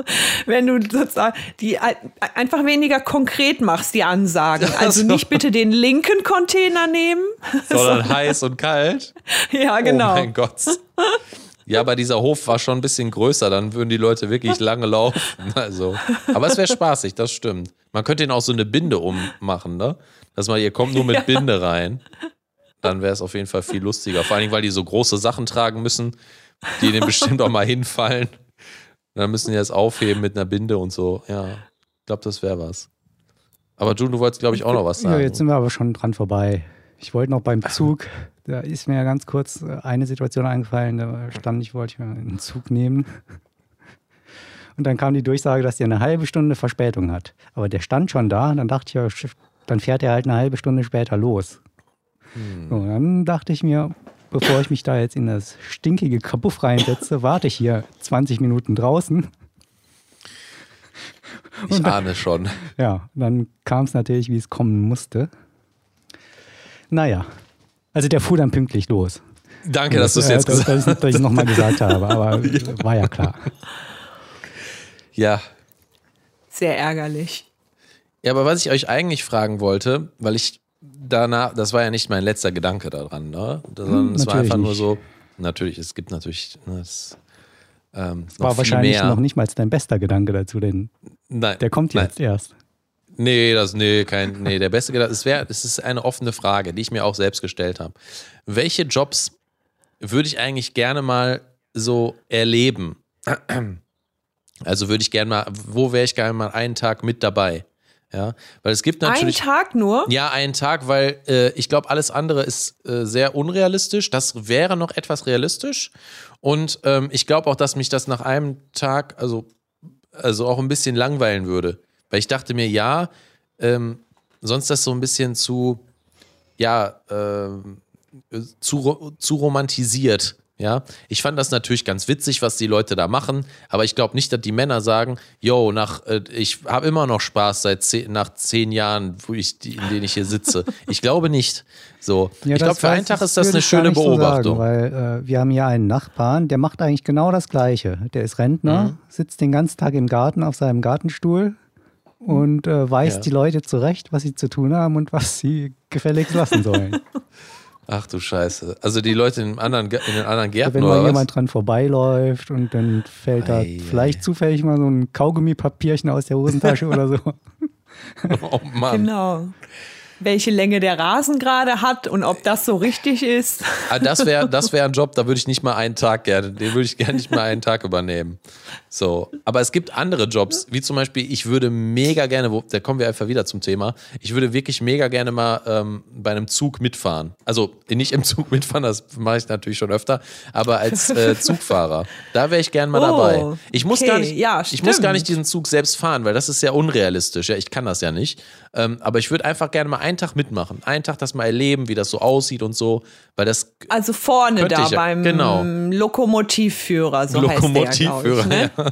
Wenn du sozusagen die einfach weniger konkret machst, die Ansagen. Also nicht bitte den linken Container nehmen. Sondern heiß und kalt. Ja, genau. Oh mein Gott. Ja, aber dieser Hof war schon ein bisschen größer, dann würden die Leute wirklich lange laufen. Also, aber es wäre spaßig, das stimmt. Man könnte ihnen auch so eine Binde ummachen, ne? Dass man, ihr kommt nur mit ja. Binde rein. Dann wäre es auf jeden Fall viel lustiger. Vor allem, weil die so große Sachen tragen müssen, die denen bestimmt auch mal hinfallen. Und dann müssen die das aufheben mit einer Binde und so. Ja, ich glaube, das wäre was. Aber June, du wolltest, glaube ich, auch noch was sagen. Ja, jetzt sind wir aber schon dran vorbei. Ich wollte noch beim Zug, da ist mir ja ganz kurz äh, eine Situation eingefallen, da stand ich, wollte ich mir einen Zug nehmen. Und dann kam die Durchsage, dass der eine halbe Stunde Verspätung hat. Aber der stand schon da, dann dachte ich, ja, dann fährt er halt eine halbe Stunde später los. Hm. So, dann dachte ich mir, bevor ich mich da jetzt in das stinkige Kabuff reinsetze, warte ich hier 20 Minuten draußen. Ich ahne schon. Ja, dann kam es natürlich, wie es kommen musste. Naja, also der fuhr dann pünktlich los. Danke, dass du es jetzt äh, gesagt hast. Dass, dass ich es nochmal gesagt habe, aber ja. war ja klar. Ja. Sehr ärgerlich. Ja, aber was ich euch eigentlich fragen wollte, weil ich danach, das war ja nicht mein letzter Gedanke daran, ne? sondern hm, es war einfach nur so, natürlich, es gibt natürlich, ne, es, ähm, war wahrscheinlich mehr. noch nicht mal dein bester Gedanke dazu, denn nein, der kommt jetzt nein. erst. Nee, das, nee, kein, nee, der beste Gedanke, es wäre, es ist eine offene Frage, die ich mir auch selbst gestellt habe. Welche Jobs würde ich eigentlich gerne mal so erleben? Also würde ich gerne mal, wo wäre ich gerne mal einen Tag mit dabei? Ja, weil es gibt natürlich. Einen Tag nur? Ja, einen Tag, weil äh, ich glaube, alles andere ist äh, sehr unrealistisch. Das wäre noch etwas realistisch. Und ähm, ich glaube auch, dass mich das nach einem Tag, also, also auch ein bisschen langweilen würde. Weil ich dachte mir, ja, ähm, sonst das so ein bisschen zu, ja, äh, zu, zu romantisiert. Ja, ich fand das natürlich ganz witzig, was die Leute da machen, aber ich glaube nicht, dass die Männer sagen, yo, nach, äh, ich habe immer noch Spaß seit zehn, nach zehn Jahren, wo ich, in denen ich hier sitze. Ich glaube nicht. So, ja, ich glaube, für einen Tag ist das eine schöne Beobachtung. So sagen, weil äh, wir haben hier einen Nachbarn, der macht eigentlich genau das Gleiche. Der ist Rentner, mhm. sitzt den ganzen Tag im Garten auf seinem Gartenstuhl, und äh, weist Ja. die Leute zurecht, was sie zu tun haben und was sie gefälligst lassen sollen. Ach du Scheiße. Also die Leute in, anderen, in den anderen Gärten Wenn oder mal was? jemand dran vorbeiläuft und dann fällt da Ei, vielleicht zufällig mal so ein Kaugummipapierchen aus der Hosentasche oder so. Oh Mann. Genau. Welche Länge der Rasen gerade hat und ob das so richtig ist. Ah, das wäre das wär ein Job, da würde ich nicht mal einen Tag gerne, den würde ich gerne nicht mal einen Tag übernehmen. So. Aber es gibt andere Jobs, wie zum Beispiel, ich würde mega gerne, wo, da kommen wir einfach wieder zum Thema, ich würde wirklich mega gerne mal ähm, bei einem Zug mitfahren. Also nicht im Zug mitfahren, das mache ich natürlich schon öfter, aber als äh, Zugfahrer. Da wäre ich gern mal Oh, dabei. Ich muss, okay, gar nicht, ja, ich muss gar nicht diesen Zug selbst fahren, weil das ist ja unrealistisch. Ja, ich kann das ja nicht. Ähm, aber ich würde einfach gerne mal einen Tag mitmachen. Einen Tag das mal erleben, wie das so aussieht und so. Weil das Also vorne da ich ja, beim genau. Lokomotivführer, so heißt der, Lokomotivführer, ich, ne? ja.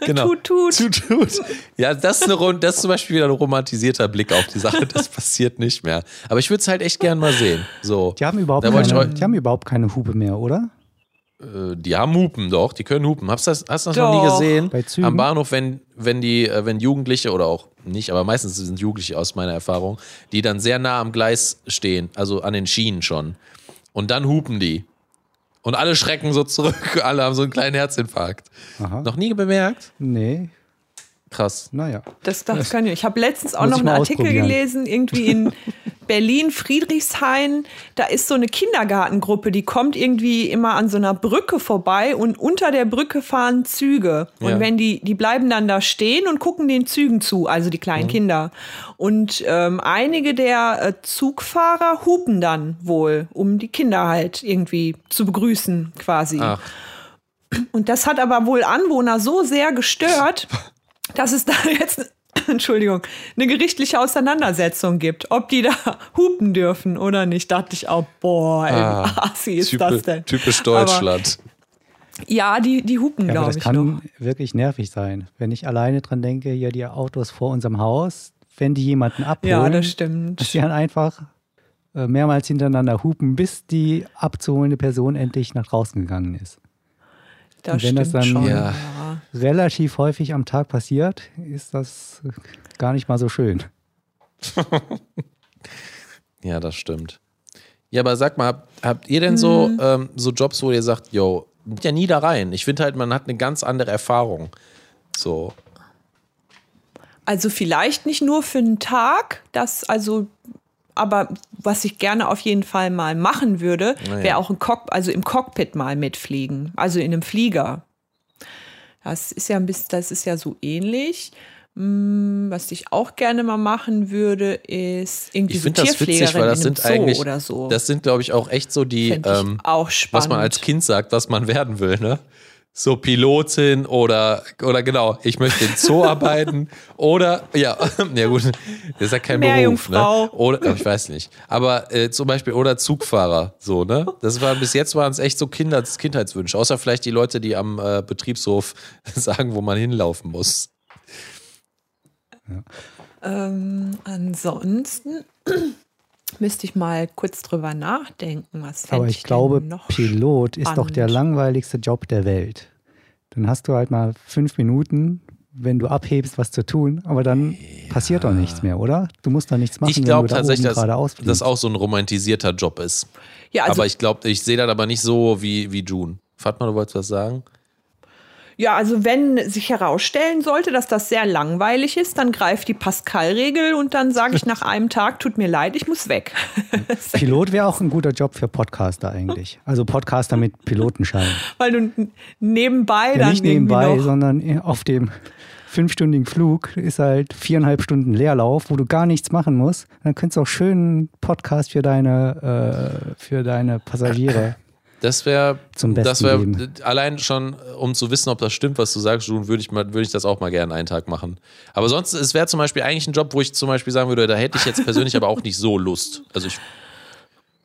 Genau. Tut, tut. Tut, tut. Ja, das ist, eine, das ist zum Beispiel wieder ein romantisierter Blick auf die Sache. Das passiert nicht mehr. Aber ich würde es halt echt gern mal sehen. So. Die haben überhaupt, ich keine, eu- die haben überhaupt keine Hupe mehr, oder? Äh, Die haben Hupen, doch. Die können hupen. Hast du das, hast das noch nie gesehen? Bei Zügen? Am Bahnhof, wenn, wenn die, äh, wenn Jugendliche oder auch nicht, aber meistens sind Jugendliche aus meiner Erfahrung, die dann sehr nah am Gleis stehen, also an den Schienen schon. Und dann hupen die. Und alle schrecken so zurück. Alle haben so einen kleinen Herzinfarkt. Aha. Noch nie bemerkt? Nee, Krass. naja. Das, das kann ich. Ich habe letztens auch Muss noch einen Artikel gelesen, irgendwie in Berlin, Friedrichshain. Da ist so eine Kindergartengruppe, die kommt irgendwie immer an so einer Brücke vorbei und unter der Brücke fahren Züge. Und Ja. wenn die, die bleiben dann da stehen und gucken den Zügen zu, also die Mhm. kleinen Kinder. Und ähm, einige der äh, Zugfahrer hupen dann wohl, um die Kinder halt irgendwie zu begrüßen, quasi. Ach, Und das hat aber wohl Anwohner so sehr gestört, dass es da jetzt, Entschuldigung, eine gerichtliche Auseinandersetzung gibt, ob die da hupen dürfen oder nicht. Dachte ich auch, boah, ey, Ah, wie assi ist typi- das denn? typisch Aber, Deutschland. ja, die, die hupen, Ja, aber glaube das ich kann noch. wirklich nervig sein. Wenn ich alleine dran denke, hier die Autos vor unserem Haus, wenn die jemanden abholen, Ja, das dass stimmt. die dann einfach äh, mehrmals hintereinander hupen, bis die abzuholende Person endlich nach draußen gegangen ist. Das und wenn das stimmt dann- schon. Ja. Relativ häufig am Tag passiert, ist das gar nicht mal so schön. Ja, das stimmt. Ja, aber sag mal, habt, habt ihr denn so, Mhm. ähm, so Jobs, wo ihr sagt, yo, ja nie da rein? Ich finde halt, man hat eine ganz andere Erfahrung. So. Also vielleicht nicht nur für einen Tag, das also, aber was ich gerne auf jeden Fall mal machen würde, Na ja. wäre auch im, Cock also im Cockpit mal mitfliegen, also in einem Flieger. Das ist ja ein bisschen, das ist ja so ähnlich. Hm, Was ich auch gerne mal machen würde, ist irgendwie Ich so das witzig, weil das sind Zoo eigentlich, oder so. das sind, glaube ich, auch echt so die, ähm, was man als Kind sagt, was man werden will, ne? So Pilotin oder, oder genau, ich möchte im Zoo arbeiten oder, ja, ja gut, das ist ja kein Beruf, ne? Meerjungfrau. Oder, ich weiß nicht. Aber äh, zum Beispiel, oder Zugfahrer, so, ne? Das war, bis jetzt waren es echt so Kinder, Kindheitswünsche, außer vielleicht die Leute, die am äh, Betriebshof sagen, wo man hinlaufen muss. Ähm, ansonsten müsste ich mal kurz drüber nachdenken, was Aber ich glaube, denn noch Pilot ist doch der spannend? langweiligste Job der Welt. Dann hast du halt mal fünf Minuten, wenn du abhebst, was zu tun, aber dann passiert doch nichts mehr, oder? Du musst doch nichts machen, Ich glaube wenn du da tatsächlich, oben dass das auch so ein romantisierter Job ist. Ja, also aber ich glaube, ich sehe das aber nicht so wie, wie June. Fatma, du wolltest was sagen? Ja, also wenn sich herausstellen sollte, dass das sehr langweilig ist, dann greift die Pascal-Regel und dann sage ich nach einem Tag, tut mir leid, ich muss weg. Pilot wäre auch ein guter Job für Podcaster eigentlich. Also Podcaster mit Pilotenschein. Weil du nebenbei Ja, dann nicht nebenbei, sondern auf dem fünfstündigen Flug ist halt viereinhalb Stunden Leerlauf, wo du gar nichts machen musst. Dann könntest du auch schön einen Podcast für deine, äh, für deine Passagiere. Das wäre, Zum das Besten wäre allein schon, um zu wissen, ob das stimmt, was du sagst, würde ich, mal- würde ich das auch mal gerne einen Tag machen. Aber sonst, es wäre zum Beispiel eigentlich ein Job, wo ich zum Beispiel sagen würde, da hätte ich jetzt persönlich aber auch nicht so Lust. Also ich,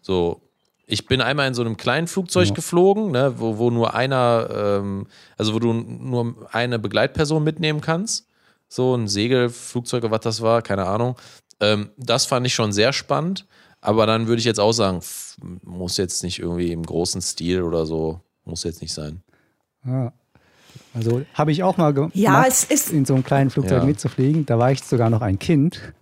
so, ich bin einmal in so einem kleinen Flugzeug geflogen, ne, wo, wo nur einer, ähm, also wo du nur eine Begleitperson mitnehmen kannst. So ein Segelflugzeug, oder was das war, keine Ahnung. Ähm, das fand ich schon sehr spannend. Aber dann würde ich jetzt auch sagen, muss jetzt nicht irgendwie im großen Stil oder so, muss jetzt nicht sein. Ja. Also habe ich auch mal gemacht, Ja, es ist- in so einem kleinen Flugzeug Ja. mitzufliegen. Da war ich sogar noch ein Kind.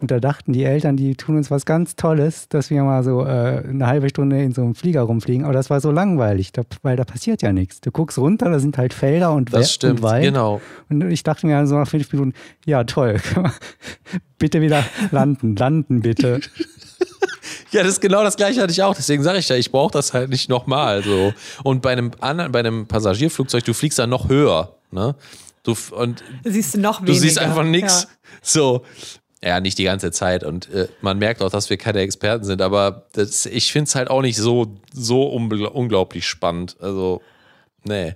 Und da dachten die Eltern, die tun uns was ganz Tolles, dass wir mal so äh, eine halbe Stunde in so einem Flieger rumfliegen. Aber das war so langweilig, da, weil da passiert ja nichts. Du guckst runter, da sind halt Felder und, Das Wer- stimmt, und Wald. genau. Und ich dachte mir so nach fünf Minuten, ja toll, bitte wieder landen, landen bitte. Ja, das ist genau das gleiche hatte ich auch. Deswegen sage ich ja, ich brauche das halt nicht nochmal. So. Und bei einem anderen, bei einem Passagierflugzeug, du fliegst dann noch höher. Ne? Du, und Siehst du noch du weniger. siehst einfach nichts. Ja. So. Ja, nicht die ganze Zeit. Und äh, man merkt auch, dass wir keine Experten sind. Aber das, ich finde es halt auch nicht so, so unglaublich spannend. Also, nee.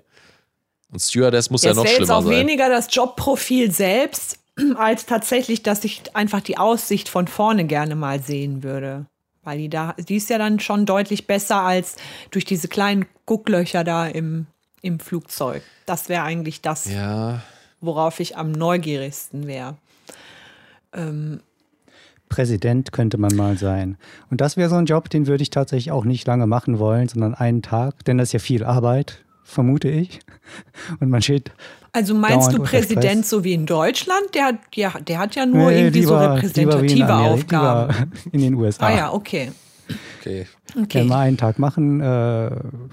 Und Stewardess muss ja, Ja, es noch jetzt schlimmer auch sein. weniger das Jobprofil selbst, als tatsächlich, dass ich einfach die Aussicht von vorne gerne mal sehen würde. Weil die da, die ist ja dann schon deutlich besser als durch diese kleinen Gucklöcher da im, im Flugzeug. Das wäre eigentlich das, Ja. worauf ich am neugierigsten wäre. Präsident könnte man mal sein. Und das wäre so ein Job, den würde ich tatsächlich auch nicht lange machen wollen, sondern einen Tag, denn das ist ja viel Arbeit, vermute ich. Und man steht Also meinst du Präsident so wie in Deutschland? Der, hat- der, der hat ja nur Nee, irgendwie so lieber- in repräsentative Aufgaben. in den USA. Ah ja, okay. Okay. Okay. Mal einen Tag machen, äh,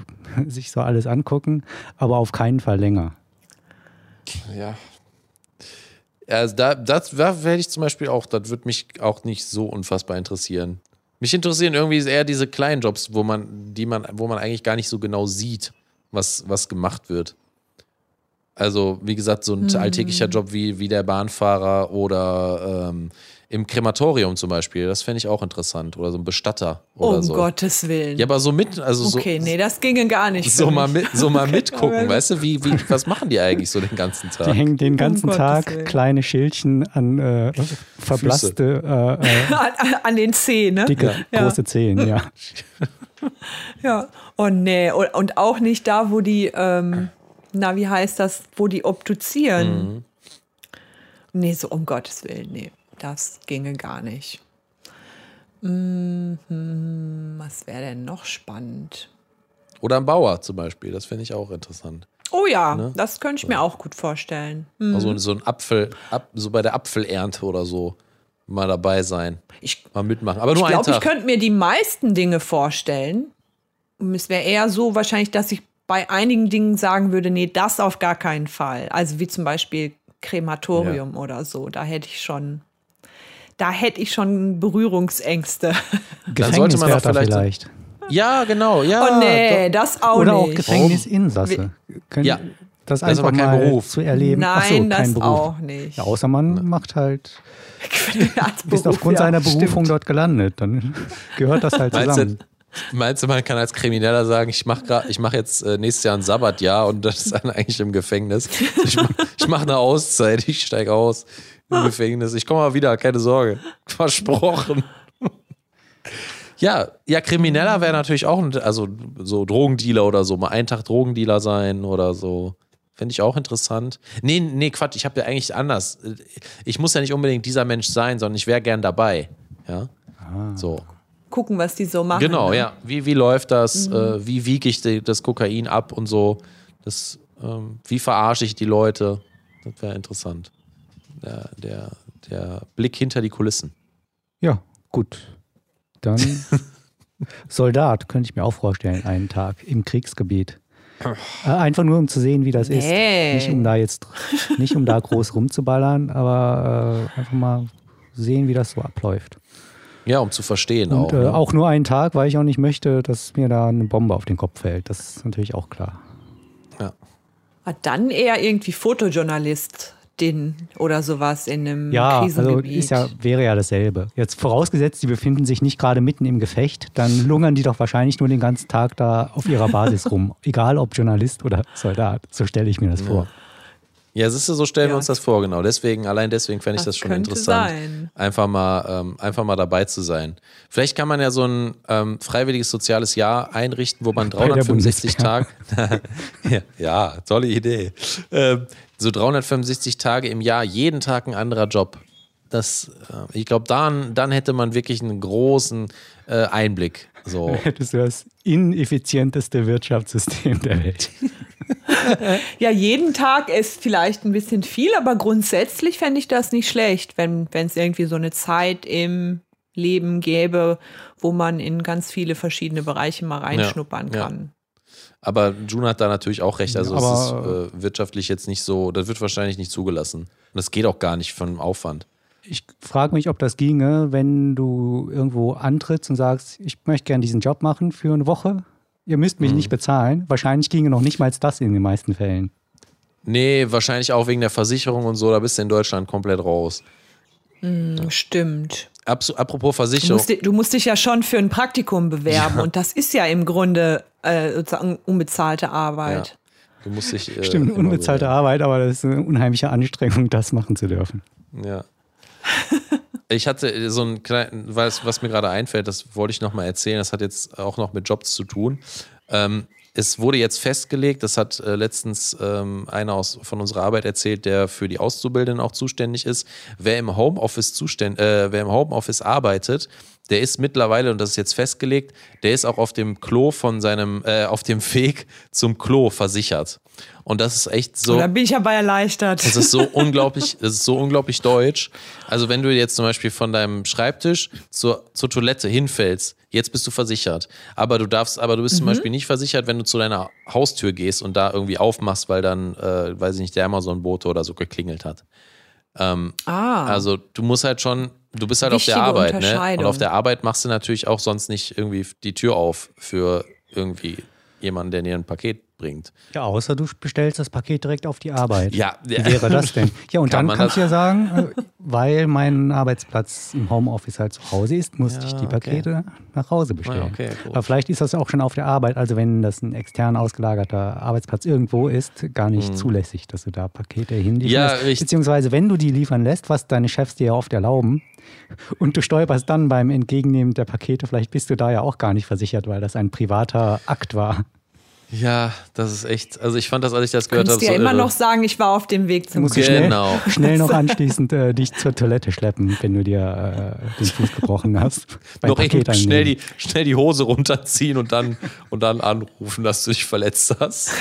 sich so alles angucken, aber auf keinen Fall länger. Ja. Also da, das da werde ich zum Beispiel auch, das würde mich auch nicht so unfassbar interessieren. Mich interessieren irgendwie eher diese kleinen Jobs, wo man, die man, wo man eigentlich gar nicht so genau sieht, was, was gemacht wird. Also, wie gesagt, so ein alltäglicher Job wie, wie der Bahnfahrer oder ähm, im Krematorium zum Beispiel, das fände ich auch interessant. Oder so ein Bestatter oder um so. Gottes Willen. Ja, aber so mit, also so, okay, nee, das ginge gar nicht. so mal mit, so mal mitgucken, weißt du, wie, wie, was machen die eigentlich so den ganzen Die Tag? hängen den ganzen Gottes Tag Willen. kleine Schildchen an äh, verblasste, äh, äh, an, an- an den Zehen, ne? dicke, Ja. große Zehen, ja. Ja. Oh nee, und, und auch nicht da, wo die, ähm, na, wie heißt das, wo die obduzieren. Mhm. Nee, so um Gottes Willen, nee, das ginge gar nicht. Mhm, was wäre denn noch spannend? Oder ein Bauer zum Beispiel, das finde ich auch interessant. Oh ja, Ne? das könnte ich mir auch gut vorstellen. Hm. Also so ein Apfel, ab, so bei der Apfelernte oder so mal dabei sein, Ich, mal mitmachen. Aber ich nur einen glaube, ich könnte mir die meisten Dinge vorstellen. Es wäre eher so wahrscheinlich, dass ich bei einigen Dingen sagen würde, nee, das auf gar keinen Fall. Also wie zum Beispiel Krematorium oder so. Da hätte ich schon, da hätte ich schon Berührungsängste. Dann sollte man vielleicht- vielleicht. ja, genau, ja. oh nee, doch. das auch Oder auch nicht. Gefängnisinsasse. Können Ja. Das Das ist einfach aber kein mal Beruf. zu erleben. So, Nein, kein das Beruf. auch nicht. Ja, außer man macht halt, Als ist Beruf, aufgrund ja, seiner Berufung stimmt. dort gelandet. Dann gehört das halt Meinst zusammen. du, meinst du, man kann als Krimineller sagen, ich mache ich mach jetzt äh, nächstes Jahr ein Sabbatjahr und das ist dann eigentlich im Gefängnis. Ich mache ich mach eine Auszeit, ich steige aus im Gefängnis. Ich komme mal wieder, keine Sorge. Versprochen. Ja, ja, Krimineller wäre natürlich auch, ein, also so Drogendealer oder so, mal einen Tag Drogendealer sein oder so. Fände ich auch interessant. Nee, nee, Quatsch, ich habe ja eigentlich anders. Ich muss ja nicht unbedingt dieser Mensch sein, sondern ich wäre gern dabei. Ja. So. Gucken, was die so machen. Genau, ne? ja. Wie, wie läuft das? Äh, wie wiege ich die, das Kokain ab und so? Das, ähm, wie verarsche ich die Leute? Das wäre interessant. Der, der, der Blick hinter die Kulissen. Ja, gut. Dann Soldat könnte ich mir auch vorstellen, einen Tag im Kriegsgebiet. Äh, Einfach nur, um zu sehen, wie das Nee. ist. Nicht um da jetzt, nicht um da groß rumzuballern, aber äh, einfach mal sehen, wie das so abläuft. Ja, um zu verstehen Und auch. äh, ne? auch nur einen Tag, weil ich auch nicht möchte, dass mir da eine Bombe auf den Kopf fällt. Das ist natürlich auch klar. Ja. Ah, Dann eher irgendwie Fotojournalist den, oder sowas in einem Ja, also Krisengebiet. ist ja, wäre ja dasselbe. Jetzt vorausgesetzt, die befinden sich nicht gerade mitten im Gefecht, dann lungern die doch wahrscheinlich nur den ganzen Tag da auf ihrer Basis rum. Egal ob Journalist oder Soldat. So stelle ich mir das vor. Ja, siehst du, so stellen wir Ja. uns das vor, genau. Deswegen, allein deswegen fände ich Das das schon interessant, sein. einfach mal, ähm, einfach mal dabei zu sein. Vielleicht kann man ja so ein ähm, freiwilliges soziales Jahr einrichten, wo man Bei der 365 Tage, ja, ja, tolle Idee, ähm, so 365 Tage im Jahr, jeden Tag ein anderer Job. Das, äh, ich glaube, dann, dann hätte man wirklich einen großen äh, Einblick. So. Hättest du das ineffizienteste Wirtschaftssystem der Welt. ja, jeden Tag ist vielleicht ein bisschen viel, aber grundsätzlich fände ich das nicht schlecht, wenn es irgendwie so eine Zeit im Leben gäbe, wo man in ganz viele verschiedene Bereiche mal reinschnuppern ja, kann. Aber June hat da natürlich auch recht. Also es ist äh, wirtschaftlich jetzt nicht so, das wird wahrscheinlich nicht zugelassen. Und das geht auch gar nicht von Aufwand. Ich frage mich, ob das ginge, wenn du irgendwo antrittst und sagst, ich möchte gerne diesen Job machen für eine Woche. Ihr müsst mich mhm. nicht bezahlen. Wahrscheinlich ginge noch nicht mal das in den meisten Fällen. Nee, wahrscheinlich auch wegen der Versicherung und so. Da bist du in Deutschland komplett raus. Mm, stimmt. Abs apropos Versicherung. Du musst, du musst, dich ja schon für ein Praktikum bewerben ja. und das ist ja im Grunde äh, sozusagen unbezahlte Arbeit. Ja. Du musst dich. Äh, Stimmt, unbezahlte bewerben. Arbeit, aber das ist eine unheimliche Anstrengung, das machen zu dürfen. Ja. ich hatte so ein kleines, was, was mir gerade einfällt, das wollte ich nochmal erzählen, das hat jetzt auch noch mit Jobs zu tun. Ähm, es wurde jetzt festgelegt, das hat äh, letztens ähm, einer aus, von unserer Arbeit erzählt, der für die Auszubildenden auch zuständig ist. Wer im Homeoffice zuständ, äh, wer im Homeoffice arbeitet, der ist mittlerweile, und das ist jetzt festgelegt, der ist auch auf dem Klo von seinem, äh, auf dem Weg zum Klo versichert. Und das ist echt so. Da bin ich aber erleichtert. Das ist so unglaublich, das ist so unglaublich deutsch. Also wenn du jetzt zum Beispiel von deinem Schreibtisch zur, zur Toilette hinfällst, jetzt bist du versichert. Aber du darfst, aber du bist mhm. zum Beispiel nicht versichert, wenn du zu deiner Haustür gehst und da irgendwie aufmachst, weil dann, äh, weiß ich nicht, der Amazon-Bote oder so geklingelt hat. Ähm, ah. Also du musst halt schon, du bist halt Wichtige auf der Arbeit, ne? Und auf der Arbeit machst du natürlich auch sonst nicht irgendwie die Tür auf für irgendwie jemanden, der dir ein Paket bringt. Ja, außer du bestellst das Paket direkt auf die Arbeit. Ja. Wie wäre das denn? Ja, und Kann dann kannst du ja sagen, äh, weil mein Arbeitsplatz im Homeoffice halt zu Hause ist, musste ja, ich die Pakete okay. nach Hause bestellen. Ja, okay. Aber vielleicht ist das auch schon auf der Arbeit, also wenn das ein extern ausgelagerter Arbeitsplatz irgendwo ist, gar nicht mhm. zulässig, dass du da Pakete hinlieferst. Ja, richtig. Beziehungsweise wenn du die liefern lässt, was deine Chefs dir ja oft erlauben, und du stolperst dann beim Entgegennehmen der Pakete, vielleicht bist du da ja auch gar nicht versichert, weil das ein privater Akt war. Ja, das ist echt. Also ich fand das, als ich das gehört habe. Du kannst ja immer irre. noch sagen, ich war auf dem Weg zum Musst genau. Schnell, schnell noch anschließend äh, dich zur Toilette schleppen, wenn du dir äh, den Fuß gebrochen hast. noch schnell die, schnell die Hose runterziehen und dann, und dann anrufen, dass du dich verletzt hast.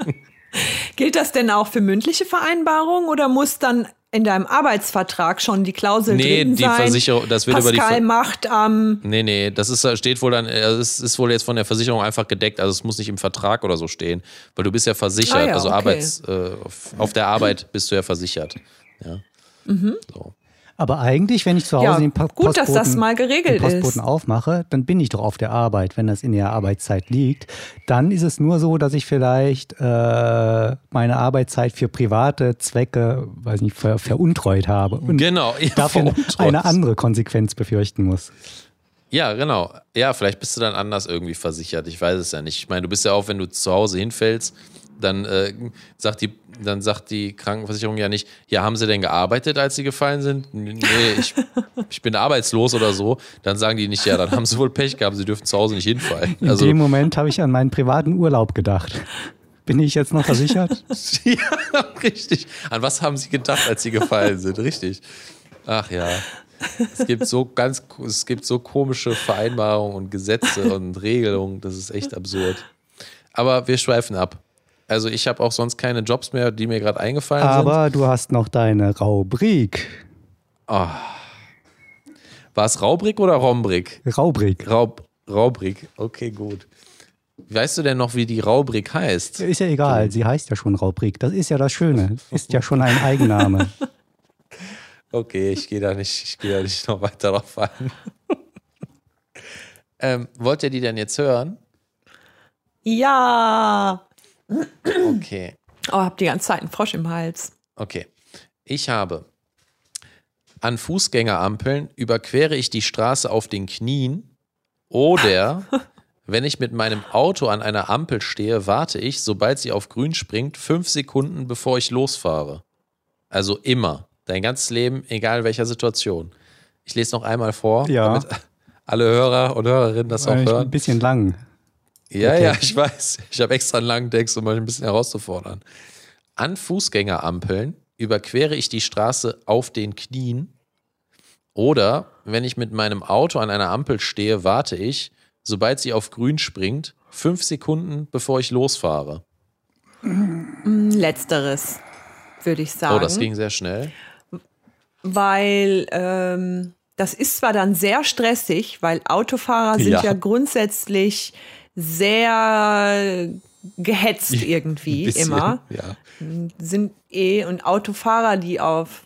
Gilt das denn auch für mündliche Vereinbarungen oder muss dann in deinem Arbeitsvertrag schon die Klausel nee, drin die sein. Versicherung, das wird Pascal über die Ver macht am. Ähm nee, nee, das ist, steht wohl dann, es ist wohl jetzt von der Versicherung einfach gedeckt, also es muss nicht im Vertrag oder so stehen, weil du bist ja versichert, ah ja, also okay. Arbeits, äh, auf, auf, der Arbeit bist du ja versichert. Ja. Mhm. So. Aber eigentlich, wenn ich zu Hause ja, den pa gut, Postboten, dass das mal geregelt den Postboten ist. aufmache, dann bin ich doch auf der Arbeit, wenn das in der Arbeitszeit liegt. Dann ist es nur so, dass ich vielleicht äh, meine Arbeitszeit für private Zwecke, weiß nicht, ver veruntreut habe und genau, ja, dafür eine andere Konsequenz befürchten muss. Ja, genau. Ja, vielleicht bist du dann anders irgendwie versichert. Ich weiß es ja nicht. Ich meine, du bist ja auch, wenn du zu Hause hinfällst, dann, äh, sagt die, dann sagt die Krankenversicherung ja nicht, ja, haben sie denn gearbeitet, als sie gefallen sind? Nee, ich, ich bin arbeitslos oder so. Dann sagen die nicht, ja, dann haben sie wohl Pech gehabt, sie dürfen zu Hause nicht hinfallen. In also, dem Moment habe ich an meinen privaten Urlaub gedacht. Bin ich jetzt noch versichert? ja, richtig. An was haben sie gedacht, als sie gefallen sind? Richtig. Ach ja. Es gibt so ganz, es gibt so komische Vereinbarungen und Gesetze und Regelungen, das ist echt absurd. Aber wir schweifen ab. Also ich habe auch sonst keine Jobs mehr, die mir gerade eingefallen Aber sind. Aber du hast noch deine Raubrik. Oh. War es Raubrik oder Rombrik? Raubrik. Raub, Raubrik, okay, gut. Weißt du denn noch, wie die Raubrik heißt? Ist ja egal, sie heißt ja schon Raubrik. Das ist ja das Schöne. Ist ja schon ein Eigenname. okay, ich gehe da nicht, ich gehe da nicht noch weiter drauf ein. ähm, wollt ihr die denn jetzt hören? Ja. Okay. Oh, hab die ganze Zeit einen Frosch im Hals. Okay. Ich habe an Fußgängerampeln überquere ich die Straße auf den Knien oder wenn ich mit meinem Auto an einer Ampel stehe, warte ich, sobald sie auf grün springt, fünf Sekunden, bevor ich losfahre. Also immer. Dein ganzes Leben, egal welcher Situation. Ich lese noch einmal vor, ja. damit alle Hörer und Hörerinnen das auch hören. Ein bisschen lang. Ja, okay. ja, ich weiß. Ich habe extra einen langen Text, um euch ein bisschen herauszufordern. An Fußgängerampeln überquere ich die Straße auf den Knien. Oder wenn ich mit meinem Auto an einer Ampel stehe, warte ich, sobald sie auf grün springt, fünf Sekunden, bevor ich losfahre. Mm, Letzteres, würde ich sagen. Oh, das ging sehr schnell. Weil ähm, das ist zwar dann sehr stressig, weil Autofahrer sind ja, Ja. grundsätzlich sehr gehetzt irgendwie Bisschen, immer. Ja. Sind eh und Autofahrer, die auf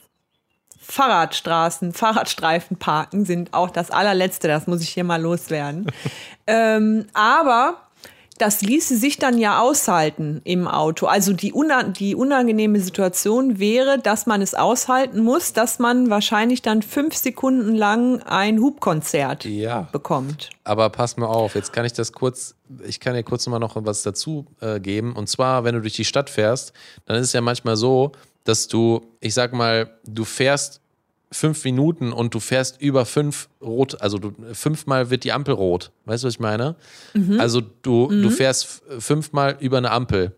Fahrradstraßen, Fahrradstreifen parken, sind auch das allerletzte. Das muss ich hier mal loswerden. ähm, aber das ließe sich dann ja aushalten im Auto. Also die, una die unangenehme Situation wäre, dass man es aushalten muss, dass man wahrscheinlich dann fünf Sekunden lang ein Hubkonzert Ja. bekommt. Aber pass mal auf, jetzt kann ich das kurz, ich kann dir kurz mal noch was dazu äh, geben. Und zwar, wenn du durch die Stadt fährst, dann ist es ja manchmal so, dass du, ich sag mal, du fährst fünf Minuten und du fährst über fünf rot, also du, fünfmal wird die Ampel rot. Weißt du, was ich meine? Also du, du fährst fünfmal über eine Ampel.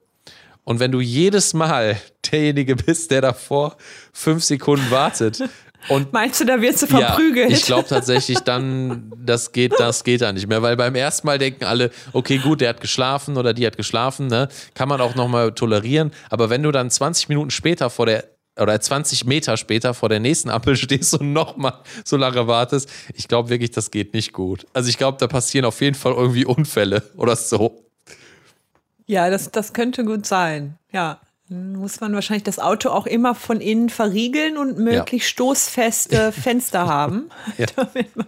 Und wenn du jedes Mal derjenige bist, der davor fünf Sekunden wartet und Meinst du, da wirst du verprügelt? ja, ich glaube tatsächlich dann, das geht, das geht dann nicht mehr, weil beim ersten Mal denken alle, okay, gut, der hat geschlafen oder die hat geschlafen, ne? Kann man auch nochmal tolerieren. Aber wenn du dann 20 Minuten später vor der oder 20 Meter später vor der nächsten Ampel stehst und nochmal so lange wartest, ich glaube wirklich, das geht nicht gut. Also ich glaube, da passieren auf jeden Fall irgendwie Unfälle oder so. Ja, das, das könnte gut sein. Ja. Dann muss man wahrscheinlich das Auto auch immer von innen verriegeln und möglichst stoßfeste Fenster haben, Ja. damit, man-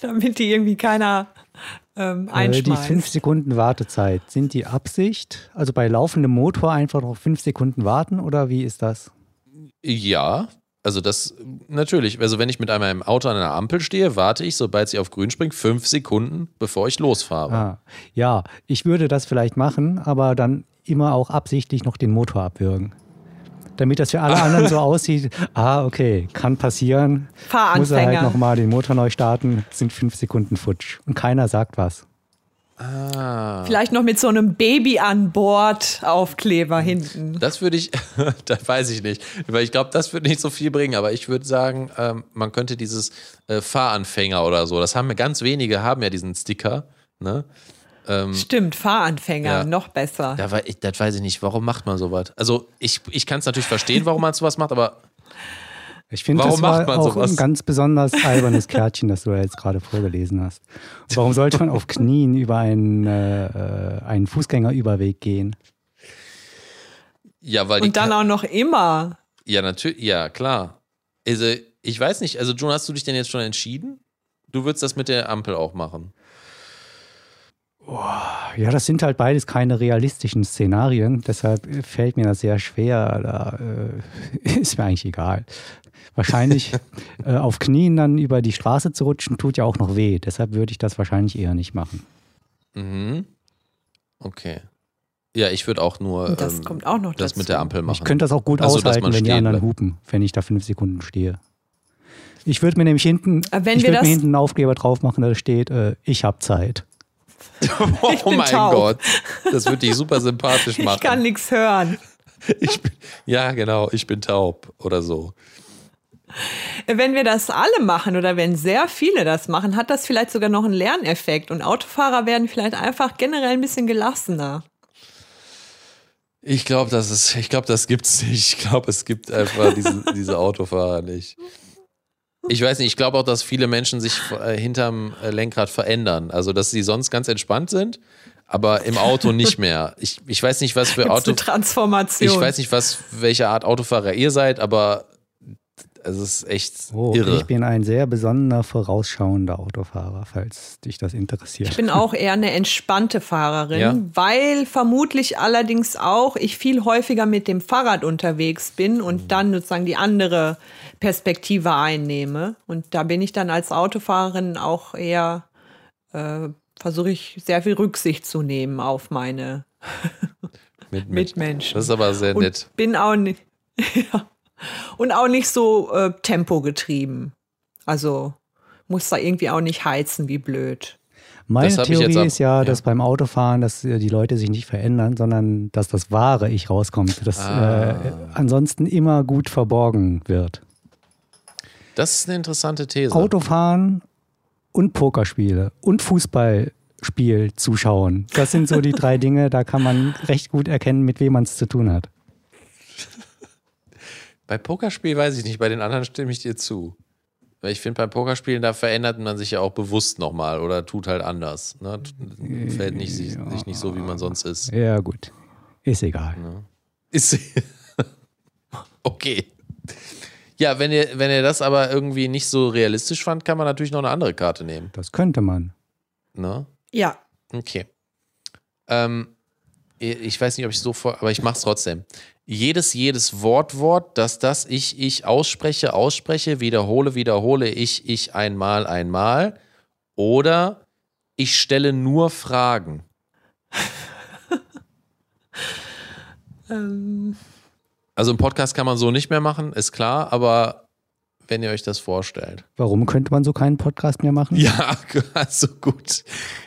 damit die irgendwie keiner ähm, Äh, die fünf Sekunden Wartezeit, sind die Absicht? Also bei laufendem Motor einfach noch fünf Sekunden warten oder wie ist das? Ja, also das natürlich. Also wenn ich mit einem Auto an einer Ampel stehe, warte ich, sobald sie auf grün springt, fünf Sekunden, bevor ich losfahre. Ah, ja, ich würde das vielleicht machen, aber dann immer auch absichtlich noch den Motor abwürgen. Damit das für alle anderen so aussieht, ah, okay, kann passieren. Muss er halt Fahranfänger. nochmal den Motor neu starten, sind fünf Sekunden futsch. Und keiner sagt was. Ah. Vielleicht noch mit so einem Baby an Bord Aufkleber hinten. Das würde ich, das weiß ich nicht, weil ich glaube, das würde nicht so viel bringen, aber ich würde sagen, ähm, man könnte dieses äh, Fahranfänger oder so, das haben ganz wenige, haben ja diesen Sticker, ne? Ähm, Stimmt, Fahranfänger, Ja. noch besser. da das weiß ich nicht, warum macht man sowas? Also ich, ich kann es natürlich verstehen, warum man sowas macht, aber Ich finde, das war macht man auch sowas? ein ganz besonders albernes Kärtchen, das du ja jetzt gerade vorgelesen hast. Warum sollte man auf Knien über einen, äh, äh, einen Fußgängerüberweg gehen? ja, weil Und dann Ka- auch noch immer. Ja, natürlich, ja, klar. Also, ich weiß nicht, also John, hast du dich denn jetzt schon entschieden? Du würdest das mit der Ampel auch machen. Ja, das sind halt beides keine realistischen Szenarien, deshalb fällt mir das sehr schwer. Da äh, ist mir eigentlich egal. Wahrscheinlich äh, auf Knien dann über die Straße zu rutschen, tut ja auch noch weh. Deshalb würde ich das wahrscheinlich eher nicht machen. Mhm. Okay. Ja, ich würde auch nur das ähm, kommt auch noch das dazu. mit der Ampel machen. Ich könnte das auch gut Also, aushalten, wenn die anderen bleibt. hupen, wenn ich da fünf Sekunden stehe. Ich würde mir nämlich hinten, wenn ich wir würde mir das- hinten einen Aufkleber drauf machen, da steht, äh, ich habe Zeit. Oh mein taub. Gott. Das würde dich super sympathisch machen. Ich kann nichts hören. Ich bin, ja, genau, ich bin taub oder so. Wenn wir das alle machen oder wenn sehr viele das machen, hat das vielleicht sogar noch einen Lerneffekt und Autofahrer werden vielleicht einfach generell ein bisschen gelassener. Ich glaube, das ist, ich glaube, das gibt's nicht. Ich glaube, es gibt einfach diese, diese Autofahrer nicht. Ich weiß nicht, ich glaube auch, dass viele Menschen sich äh, hinterm äh, Lenkrad verändern. Also, dass sie sonst ganz entspannt sind, aber im Auto nicht mehr. Ich, ich weiß nicht, was für Gibt's Auto. Transformation. Ich weiß nicht, was, welche Art Autofahrer ihr seid, aber es ist echt Oh, irre. ich bin ein sehr besonderer, vorausschauender Autofahrer, falls dich das interessiert. Ich bin auch eher eine entspannte Fahrerin, Ja. weil vermutlich allerdings auch ich viel häufiger mit dem Fahrrad unterwegs bin und dann sozusagen die andere Perspektive einnehme. Und da bin ich dann als Autofahrerin auch eher, äh, versuche ich sehr viel Rücksicht zu nehmen auf meine mit, mit. Mitmenschen. Das ist aber sehr und nett. bin auch nicht ja. Und auch nicht so äh, tempogetrieben. Also muss da irgendwie auch nicht heizen wie blöd. Meine Theorie ab- ist ja, ja. dass beim Autofahren, dass äh, die Leute sich nicht verändern, sondern dass das wahre Ich rauskommt, das Ah. äh, ansonsten immer gut verborgen wird. Das ist eine interessante These. Autofahren und Pokerspiele und Fußball Pokerspiel zuschauen. Das sind so die drei Dinge, da kann man recht gut erkennen, mit wem man es zu tun hat. Bei Pokerspiel weiß ich nicht, bei den anderen stimme ich dir zu. Weil ich finde, beim Pokerspielen, da verändert man sich ja auch bewusst nochmal oder tut halt anders. Ne? Fällt nicht, sich, sich nicht so, wie man sonst ist. Ja, gut. Ist egal. Ist. okay. Ja, wenn ihr, wenn ihr das aber irgendwie nicht so realistisch fand, kann man natürlich noch eine andere Karte nehmen. Das könnte man. Ne? Ja. Okay. Ähm, ich weiß nicht, ob ich so vor, aber ich mache es trotzdem. Jedes, jedes Wortwort, dass das ich, ich ausspreche, ausspreche, wiederhole, wiederhole, ich, ich einmal, einmal. Oder ich stelle nur Fragen. Ähm, Also im Podcast kann man so nicht mehr machen, ist klar, aber wenn ihr euch das vorstellt. Warum könnte man so keinen Podcast mehr machen? Ja, also gut.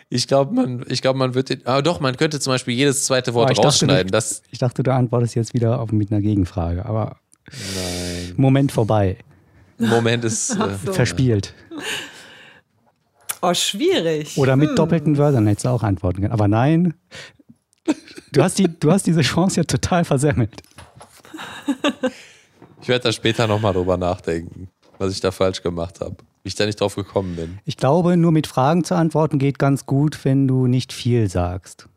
Ich glaube, man, ich glaube, man wird den, aber doch, man könnte zum Beispiel jedes zweite Wort Ah, ich dachte, rausschneiden. du- Das, Ich dachte, du antwortest jetzt wieder auf, mit einer Gegenfrage, aber nein. Moment vorbei. Moment ist, äh, so. Verspielt. Oh, schwierig. Oder mit doppelten Wörtern hättest du auch antworten können. Aber nein, du hast, die, du hast diese Chance ja total versemmelt. ich werde da später nochmal drüber nachdenken, was ich da falsch gemacht habe. Wie ich da nicht drauf gekommen bin. Ich glaube, nur mit Fragen zu antworten geht ganz gut, wenn du nicht viel sagst.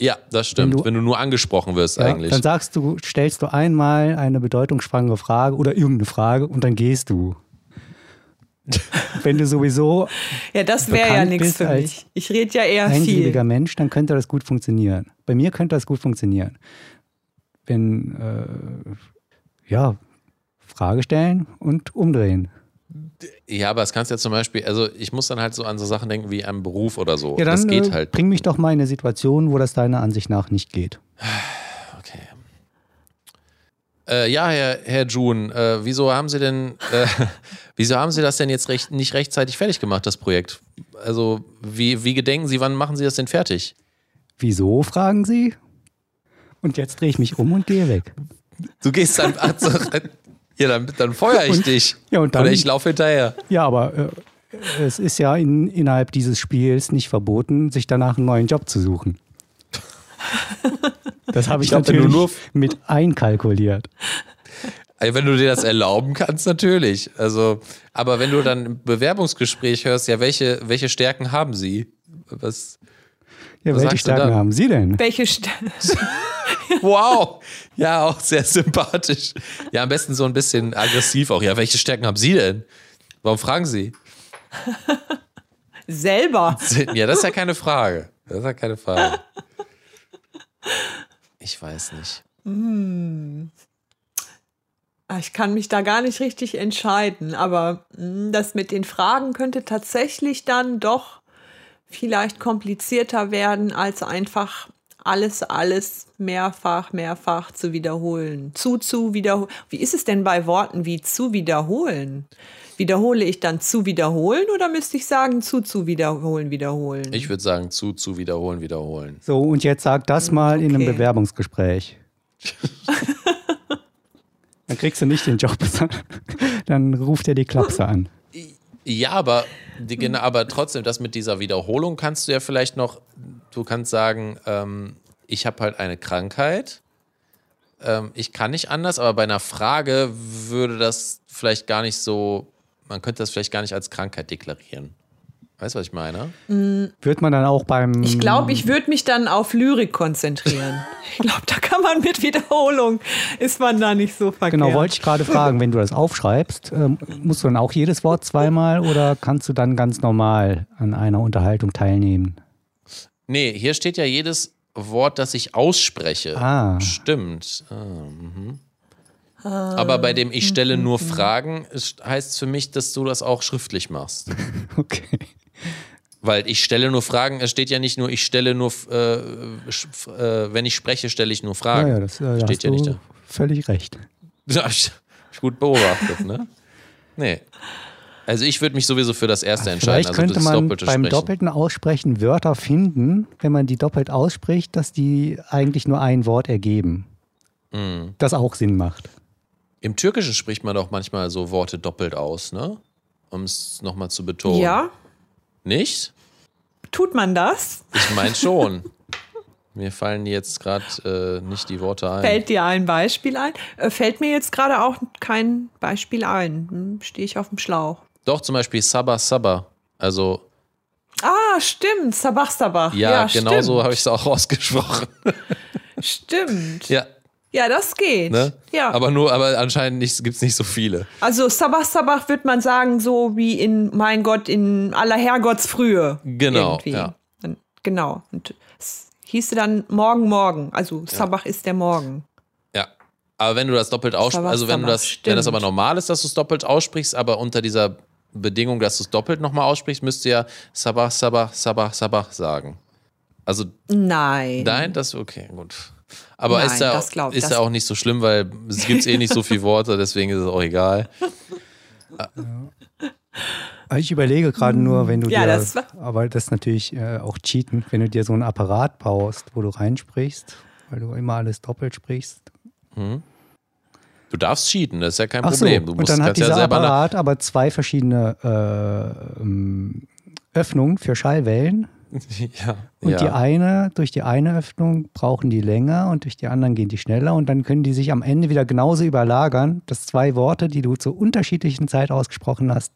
Ja, das stimmt. Wenn Wenn du- du, nur angesprochen wirst Ja, eigentlich. Dann sagst du, stellst du einmal eine bedeutungsschwangere Frage oder irgendeine Frage und dann gehst du. Wenn du sowieso ja, das wäre ja bekannt nichts bist für als mich. Ich rede ja eher viel. Mensch, dann könnte das gut funktionieren. Bei mir könnte das gut funktionieren. Wenn, äh, ja, Frage stellen und umdrehen. Ja, aber das kannst du ja zum Beispiel, also ich muss dann halt so an so Sachen denken wie am Beruf oder so. Ja, dann das geht äh, halt. bring mich doch mal in eine Situation, wo das deiner Ansicht nach nicht geht. Okay. Äh, ja, Herr, Herr June, äh, wieso haben Sie denn, äh, wieso haben Sie das denn jetzt recht, nicht rechtzeitig fertig gemacht, das Projekt? Also, wie, wie gedenken Sie, wann machen Sie das denn fertig? Wieso, fragen Sie? Und jetzt drehe ich mich um und gehe weg. Du gehst dann, also, ja, dann, dann feuer ich Und- dich. ja, und dann- Oder ich laufe hinterher. Ja, aber äh, es ist ja in, innerhalb dieses Spiels nicht verboten, sich danach einen neuen Job zu suchen. Das habe ich, Ich glaub, natürlich nur- mit einkalkuliert. Ey, Wenn du dir das erlauben kannst, natürlich. Also, aber wenn du dann im Bewerbungsgespräch hörst, ja, welche, welche Stärken haben Sie? Was? Ja, Was welche Stärken haben Sie denn? Welche St Wow! Ja, auch sehr sympathisch. Ja, am besten so ein bisschen aggressiv auch. Ja, welche Stärken haben Sie denn? Warum fragen Sie? selber? Ja, das ist ja keine Frage. Das ist ja keine Frage. Ich weiß nicht. Ah, Ich kann mich da gar nicht richtig entscheiden, aber mh, das mit den Fragen könnte tatsächlich dann doch vielleicht komplizierter werden, als einfach alles, alles mehrfach, mehrfach zu wiederholen. Zu, zu wiederholen. Wie ist es denn bei Worten wie zu wiederholen? Wiederhole ich dann zu wiederholen oder müsste ich sagen zu, zu wiederholen, wiederholen? Ich würde sagen, zu, zu wiederholen, wiederholen. So, und jetzt sag das mal in einem Okay. Bewerbungsgespräch. Dann kriegst du nicht den Job, dann ruft er die Klapse an. Ja, aber, die, genau, aber trotzdem, das mit dieser Wiederholung kannst du ja vielleicht noch, du kannst sagen, ähm, ich habe halt eine Krankheit, ähm, ich kann nicht anders, aber bei einer Frage würde das vielleicht gar nicht so, man könnte das vielleicht gar nicht als Krankheit deklarieren. Weißt du, was ich meine? Wird man dann auch beim. Ich glaube, ich würde mich dann auf Lyrik konzentrieren. Ich glaube, da kann man mit Wiederholung, ist man da nicht so verkehrt. Genau, wollte ich gerade fragen, wenn du das aufschreibst, ähm, musst du dann auch jedes Wort zweimal oder kannst du dann ganz normal an einer Unterhaltung teilnehmen? Nee, hier steht ja jedes Wort, das ich ausspreche. Ah. Stimmt. Ah, mhm. Aber bei dem ich stelle nur Fragen, ist- heißt es für mich, dass du das auch schriftlich machst. Okay. Weil ich stelle nur Fragen, es steht ja nicht nur, ich stelle nur, äh, äh, wenn ich spreche, stelle ich nur Ja, Fragen. ja, das äh, steht hast ja du nicht da. völlig recht. Hab ich, hab ich gut beobachtet, ne? Nee. Also ich würde mich sowieso für das erste entscheiden, Vielleicht also könnte das man doppelte beim Sprechen. doppelten Aussprechen Wörter finden, wenn man die doppelt ausspricht, dass die eigentlich nur ein Wort ergeben. Mhm. Das auch Sinn macht. Im Türkischen spricht man doch manchmal so Worte doppelt aus, ne? Um es nochmal zu betonen. Ja, Nicht? Tut man das? Ich meine schon. Mir fallen jetzt gerade äh, nicht die Worte ein. Fällt dir ein Beispiel ein? Äh, fällt mir jetzt gerade auch kein Beispiel ein. Hm, Stehe ich auf dem Schlauch. Doch, zum Beispiel Sabah Sabah. Also, Ah, stimmt. Sabach, Sabach. ja, stimmt. genau so habe ich es auch ausgesprochen. Stimmt. ja, Ja, das geht. ne? Ja. Aber nur, aber anscheinend gibt es nicht so viele. also Sabach, Sabach wird man sagen, so wie in, mein Gott, in aller Herrgottsfrühe. Genau, Irgendwie. ja. Dann- Genau. Und es hieße dann Morgen, Morgen. Also Sabach ist der Morgen. Ja. Aber wenn du das doppelt aussprichst, also wenn du Sabah, das, wenn das stimmt. aber normal ist, dass du es doppelt aussprichst, aber unter dieser Bedingung, dass du es doppelt nochmal aussprichst, müsst ihr ja Sabah, Sabah, Sabah, Sabah sagen. Also Nein. Nein, das okay, gut. Aber Nein, ist ja, das glaub- ist das- ja auch nicht so schlimm, weil es gibt eh nicht so viele Worte, deswegen ist es auch egal. Ich überlege gerade nur, wenn du Ja, dir, das aber das ist natürlich äh, auch Cheaten, wenn du dir so einen Apparat baust, wo du reinsprichst, weil du immer alles doppelt sprichst. Du darfst cheaten, das ist ja kein Ach so, Problem. Du und musst dann hat kannst ja dieser nach, Apparat aber zwei verschiedene äh, ähm, Öffnungen für Schallwellen. ja, Und ja. die eine, durch die eine Öffnung brauchen die länger und durch die anderen gehen die schneller und dann können die sich am Ende wieder genauso überlagern, dass zwei Worte, die du zur unterschiedlichen Zeit ausgesprochen hast,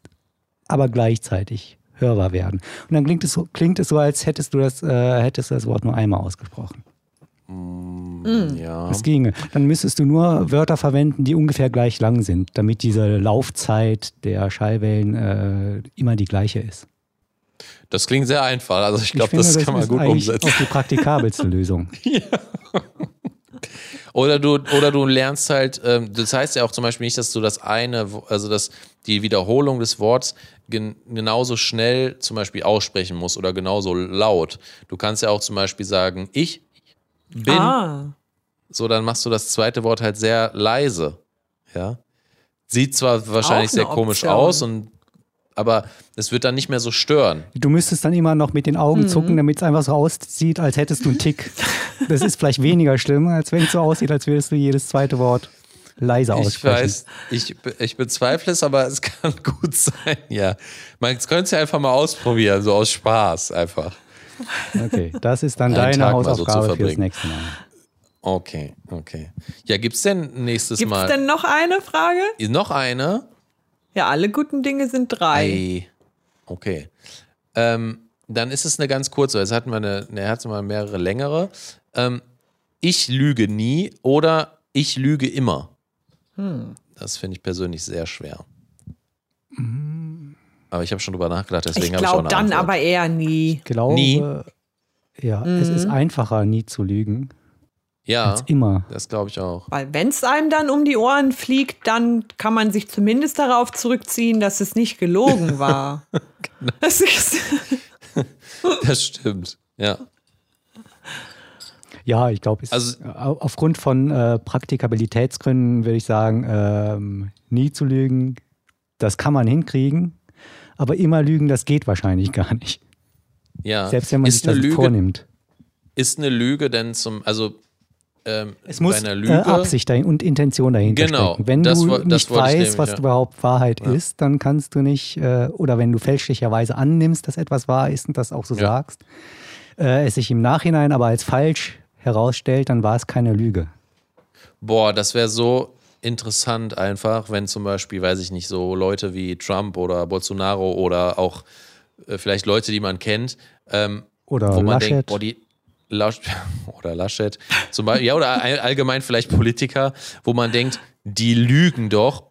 aber gleichzeitig hörbar werden. Und dann klingt es so, klingt es so als hättest du das, äh, hättest du das Wort nur einmal ausgesprochen. ja. Das ginge. Dann müsstest du nur Wörter verwenden, die ungefähr gleich lang sind, damit diese Laufzeit der Schallwellen äh, immer die gleiche ist. Das klingt sehr einfach, also ich glaube, finde, das, kann man ist gut umsetzen. auch die praktikabelste Lösung. Oder du, oder du lernst halt, ähm, das heißt ja auch zum Beispiel nicht, dass du das eine, also dass die Wiederholung des Worts gen genauso schnell zum Beispiel aussprechen musst oder genauso laut. Du kannst ja auch zum Beispiel sagen, ich bin, Ah. so dann machst du das zweite Wort halt sehr leise. Ja. Sieht zwar wahrscheinlich sehr komisch Option. aus und aber es wird dann nicht mehr so stören. Du müsstest dann immer noch mit den Mhm. Augen zucken, damit es einfach so aussieht, als hättest du einen Tick. Das ist vielleicht weniger schlimm, als wenn es so aussieht, als würdest du jedes zweite Wort leise Ich aussprechen. weiß, ich, ich bezweifle es, aber es kann gut sein, ja. Man könnte es ja einfach mal ausprobieren, so aus Spaß einfach. Okay, das ist dann deine Tag mal so Hausaufgabe fürs nächste Mal. Okay, okay. Ja, gibt's denn nächstes Gibt es Mal denn noch eine Frage? noch eine? Ja, alle guten Dinge sind drei. Ei. Okay. Ähm, dann ist es eine ganz kurze. Jetzt hatten wir eine, ne, hatten wir mehrere längere. Ähm, ich lüge nie oder ich lüge immer. Das finde ich persönlich sehr schwer. Aber ich habe schon drüber nachgedacht, deswegen ich habe ich auch glaube eine dann Antwort. aber eher nie. Ich glaube, Nie? ja, es ist Mhm. einfacher, nie zu lügen, Ja, als immer. das glaube ich auch. Weil wenn es einem dann um die Ohren fliegt, dann kann man sich zumindest darauf zurückziehen, dass es nicht gelogen war. Genau. Das stimmt. Ja. Ja, ich glaube, es- Also- au- aufgrund von äh, Praktikabilitätsgründen würde ich sagen, ähm, nie zu lügen, das kann man hinkriegen, aber immer lügen, das geht wahrscheinlich gar nicht. ja. Selbst wenn man ist sich das Lüge, vornimmt. Ist eine Lüge denn zum, also ähm, Es muss äh, Absicht und Intention dahinter Genau, stecken. Wenn du nicht weißt, nämlich, was ja. überhaupt Wahrheit ist, dann kannst du nicht, äh, oder wenn du fälschlicherweise annimmst, dass etwas wahr ist und das auch so Ja. sagst, äh, es sich im Nachhinein aber als falsch herausstellt, dann war es keine Lüge. Boah, das wäre so interessant einfach, wenn zum Beispiel, weiß ich nicht, so Leute wie Trump oder Bolsonaro oder auch äh, vielleicht Leute, die man kennt, ähm, Oder wo man Laschet. denkt, boah, die Lasch oder Laschet, zum Beispiel, ja, oder all- allgemein vielleicht Politiker, wo man denkt, die lügen doch,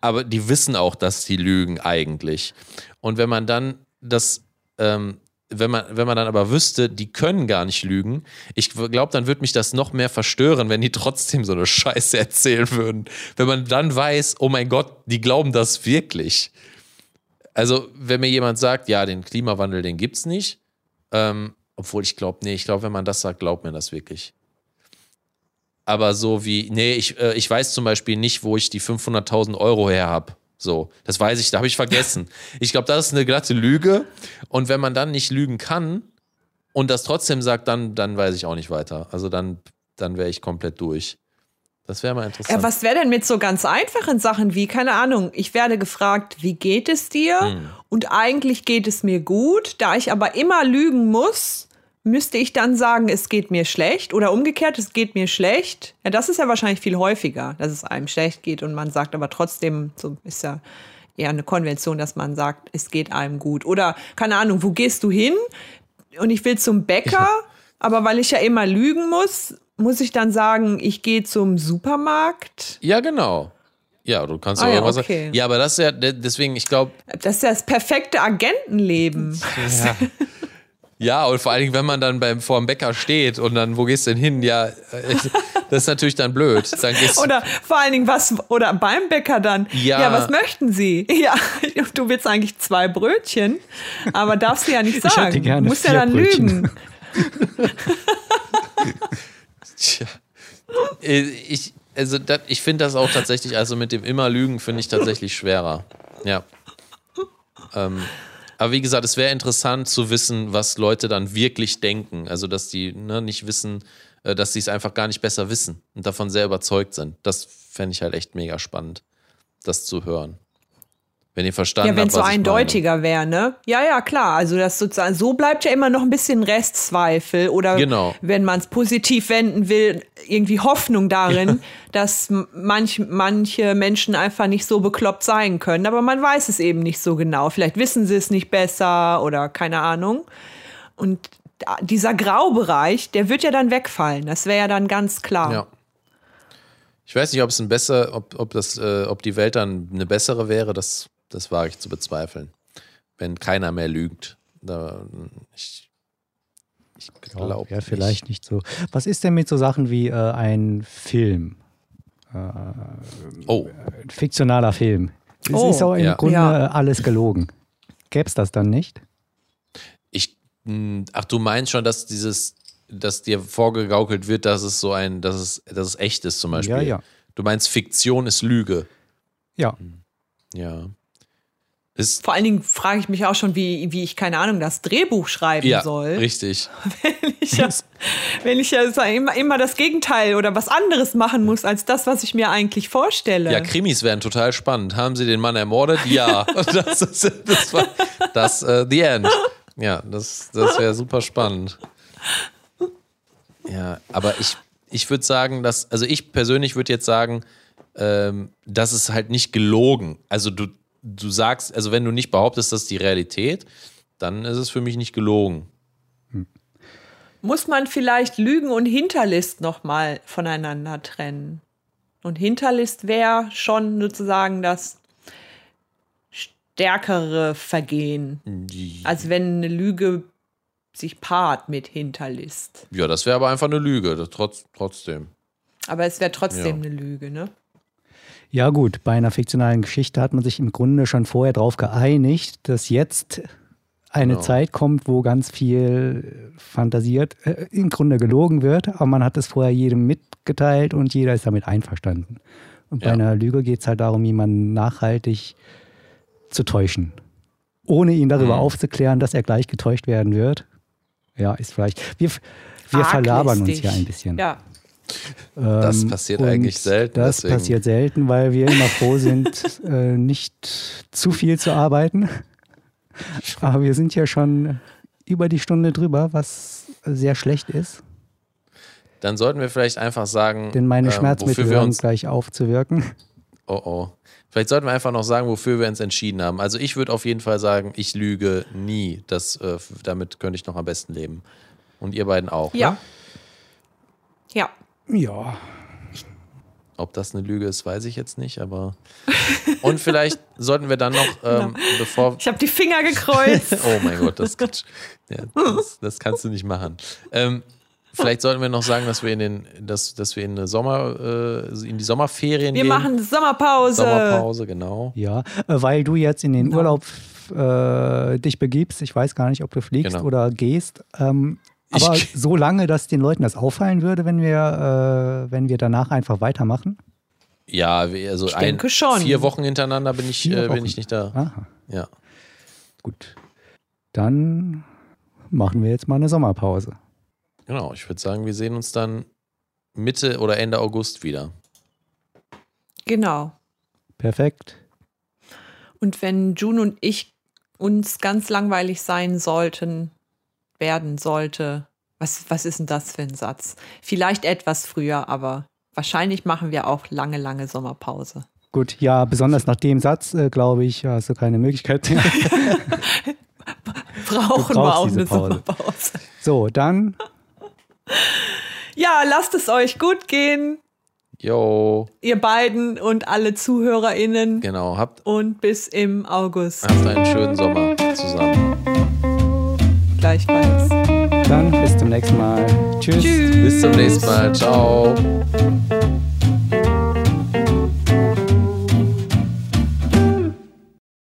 aber die wissen auch, dass die lügen eigentlich. Und wenn man dann das, ähm, wenn man, wenn man dann aber wüsste, die können gar nicht lügen, ich glaube, dann würde mich das noch mehr verstören, wenn die trotzdem so eine Scheiße erzählen würden. Wenn man dann weiß, oh mein Gott, die glauben das wirklich. Also, wenn mir jemand sagt, ja, den Klimawandel, den gibt's nicht, ähm, obwohl ich glaube, nee, ich glaube, wenn man das sagt, glaubt mir das wirklich. Aber so wie, nee, ich, äh, ich weiß zum Beispiel nicht, wo ich die 500.000 Euro her habe. So, das weiß ich, da habe ich vergessen. Ich glaube, das ist eine glatte Lüge. Und wenn man dann nicht lügen kann und das trotzdem sagt, dann, dann weiß ich auch nicht weiter. Also dann, dann wäre ich komplett durch. Das wäre mal interessant. Ja, was wäre denn mit so ganz einfachen Sachen wie, keine Ahnung, ich werde gefragt, wie geht es dir? Hm. Und eigentlich geht es mir gut. Da ich aber immer lügen muss, müsste ich dann sagen, es geht mir schlecht oder umgekehrt, es geht mir schlecht. Ja, das ist ja wahrscheinlich viel häufiger, dass es einem schlecht geht und man sagt aber trotzdem, so ist ja eher eine Konvention, dass man sagt, es geht einem gut. Oder keine Ahnung, wo gehst du hin? Und ich will zum Bäcker, aber weil ich ja immer lügen muss, muss ich dann sagen, ich gehe zum Supermarkt? ja, genau. Ja, du kannst Ah, ja, irgendwas okay. sagen. Ja, aber das ist ja, de- deswegen, ich glaube, Das ist ja das perfekte Agentenleben. ja, und vor allen Dingen, wenn man dann beim, vor dem Bäcker steht und dann, wo gehst du denn hin? Ja, das ist natürlich dann blöd. Dann Oder vor allen Dingen was, oder beim Bäcker dann. Ja. was möchten Sie? Ja, du willst eigentlich zwei Brötchen, aber darfst du ja nicht hätte sagen. gerne du musst ja dann Brötchen. lügen. Tja. Äh, Ich, also das, ich finde das auch tatsächlich, also mit dem immer Lügen finde ich tatsächlich schwerer. Ja. Ähm, aber wie gesagt, es wäre interessant zu wissen, was Leute dann wirklich denken. Also, dass die ne, nicht wissen, äh, dass sie es einfach gar nicht besser wissen und davon sehr überzeugt sind. Das fände ich halt echt mega spannend, das zu hören. Wenn ihr verstanden Ja, wenn habt, es so was ich meine. eindeutiger wäre, ne? Ja, ja, klar. Also das sozusagen, so bleibt ja immer noch ein bisschen Restzweifel oder Genau. wenn man es positiv wenden will, irgendwie Hoffnung darin, dass m- manch, manche Menschen einfach nicht so bekloppt sein können. Aber man weiß es eben nicht so genau. Vielleicht wissen sie es nicht besser oder keine Ahnung. Und dieser Graubereich, der wird ja dann wegfallen. Das wäre ja dann ganz klar. Ja. Ich weiß nicht, ob es ein besser, ob, ob das, äh, ob die Welt dann eine bessere wäre, das, das wage ich zu bezweifeln. Wenn keiner mehr lügt. Da, ich ich glaube. Ja, vielleicht nicht so. Was ist denn mit so Sachen wie äh, ein Film? Oh, Ein fiktionaler Film. Es Oh, ist auch im ja. Grunde Ja. äh, alles gelogen. Gäbe es das dann nicht? ich. mh, Ach, du meinst schon, dass dieses, dass dir vorgegaukelt wird, dass es so ein, dass es, dass es echt ist zum Beispiel. Ja, ja. Du meinst, Fiktion ist Lüge. Ja. Ja. Ist, Vor allen Dingen frage ich mich auch schon, wie, wie ich, keine Ahnung, das Drehbuch schreiben ja, soll. richtig. wenn ich ja, wenn ich ja immer, immer das Gegenteil oder was anderes machen muss, als das, was ich mir eigentlich vorstelle. Ja, Krimis wären total spannend. Haben sie den Mann ermordet? Ja. Das ist das, war, das äh, The End. Ja, das, das wäre super spannend. Ja, aber ich, ich würde sagen, dass, also ich persönlich würde jetzt sagen, ähm, das ist halt nicht gelogen. Also du, du sagst, also wenn du nicht behauptest, das ist die Realität, dann ist es für mich nicht gelogen. Muss man vielleicht Lügen und Hinterlist nochmal voneinander trennen? Und Hinterlist wäre schon sozusagen das stärkere Vergehen. Also wenn eine Lüge sich paart mit Hinterlist. Ja, das wäre aber einfach eine Lüge, das trotz, trotzdem. Aber es wäre trotzdem Ja. eine Lüge, ne? Ja, gut, bei einer fiktionalen Geschichte hat man sich im Grunde schon vorher darauf geeinigt, dass jetzt eine Genau. Zeit kommt, wo ganz viel fantasiert, äh, im Grunde gelogen wird, aber man hat es vorher jedem mitgeteilt und jeder ist damit einverstanden. Und bei Ja. einer Lüge geht es halt darum, jemanden nachhaltig zu täuschen. Ohne ihn darüber Mhm. aufzuklären, dass er gleich getäuscht werden wird. Ja, ist vielleicht. Wir, wir verlabern uns ja ein bisschen. Ja. Das Ähm, passiert und eigentlich selten, Das deswegen- passiert selten, weil wir immer froh sind, äh, nicht zu viel zu arbeiten. Aber wir sind ja schon über die Stunde drüber, was sehr schlecht ist, Dann sollten wir vielleicht einfach sagen, denn meine ähm, Schmerzmittel wofür wir uns gleich aufzuwirken. Oh oh. Vielleicht sollten wir einfach noch sagen, wofür wir uns entschieden haben. Also ich würde auf jeden Fall sagen, ich lüge nie. Das, äh, damit könnte ich noch am besten leben. Und ihr beiden auch. Ja. Ne? Ja. Ja, Ob das eine Lüge ist, weiß ich jetzt nicht, aber. Und vielleicht sollten wir dann noch, ähm, bevor. Ich habe die Finger gekreuzt. Oh mein Gott, das, ja, das, das kannst du nicht machen. Ähm, vielleicht sollten wir noch sagen, dass wir in den, dass, dass wir in eine Sommer, äh, in die Sommerferien Wir gehen. machen Sommerpause. Sommerpause, genau. ja, äh, weil du jetzt in den Genau. Urlaub äh, dich begibst. Ich weiß gar nicht, ob du fliegst Genau. oder gehst. Ähm, aber Ich- so lange, dass den Leuten das auffallen würde, wenn wir, äh, wenn wir danach einfach weitermachen. Ja, wir- also ein, denke schon. vier Wochen hintereinander bin ich, äh, bin ich nicht da. Aha. Ja. Gut. Dann machen wir jetzt mal eine Sommerpause. Genau, ich würde sagen, wir sehen uns dann Mitte oder Ende August wieder. Genau. Perfekt. Und wenn June und ich uns ganz langweilig sein sollten, werden sollte, was, was ist denn das für ein Satz? Vielleicht etwas früher, aber wahrscheinlich machen wir auch lange, lange Sommerpause. Gut, ja, besonders nach dem Satz, äh, glaube ich, hast du keine Möglichkeit. Brauchen wir auch eine Pause. Sommerpause. So, dann. Ja, lasst es euch gut gehen. Jo. Ihr beiden und alle ZuhörerInnen. Genau, habt. Und bis im August. Habt einen schönen Sommer zusammen. Gleichfalls. Dann bis zum nächsten Mal. Tschüss. Tschüss. Bis zum nächsten Mal. Ciao.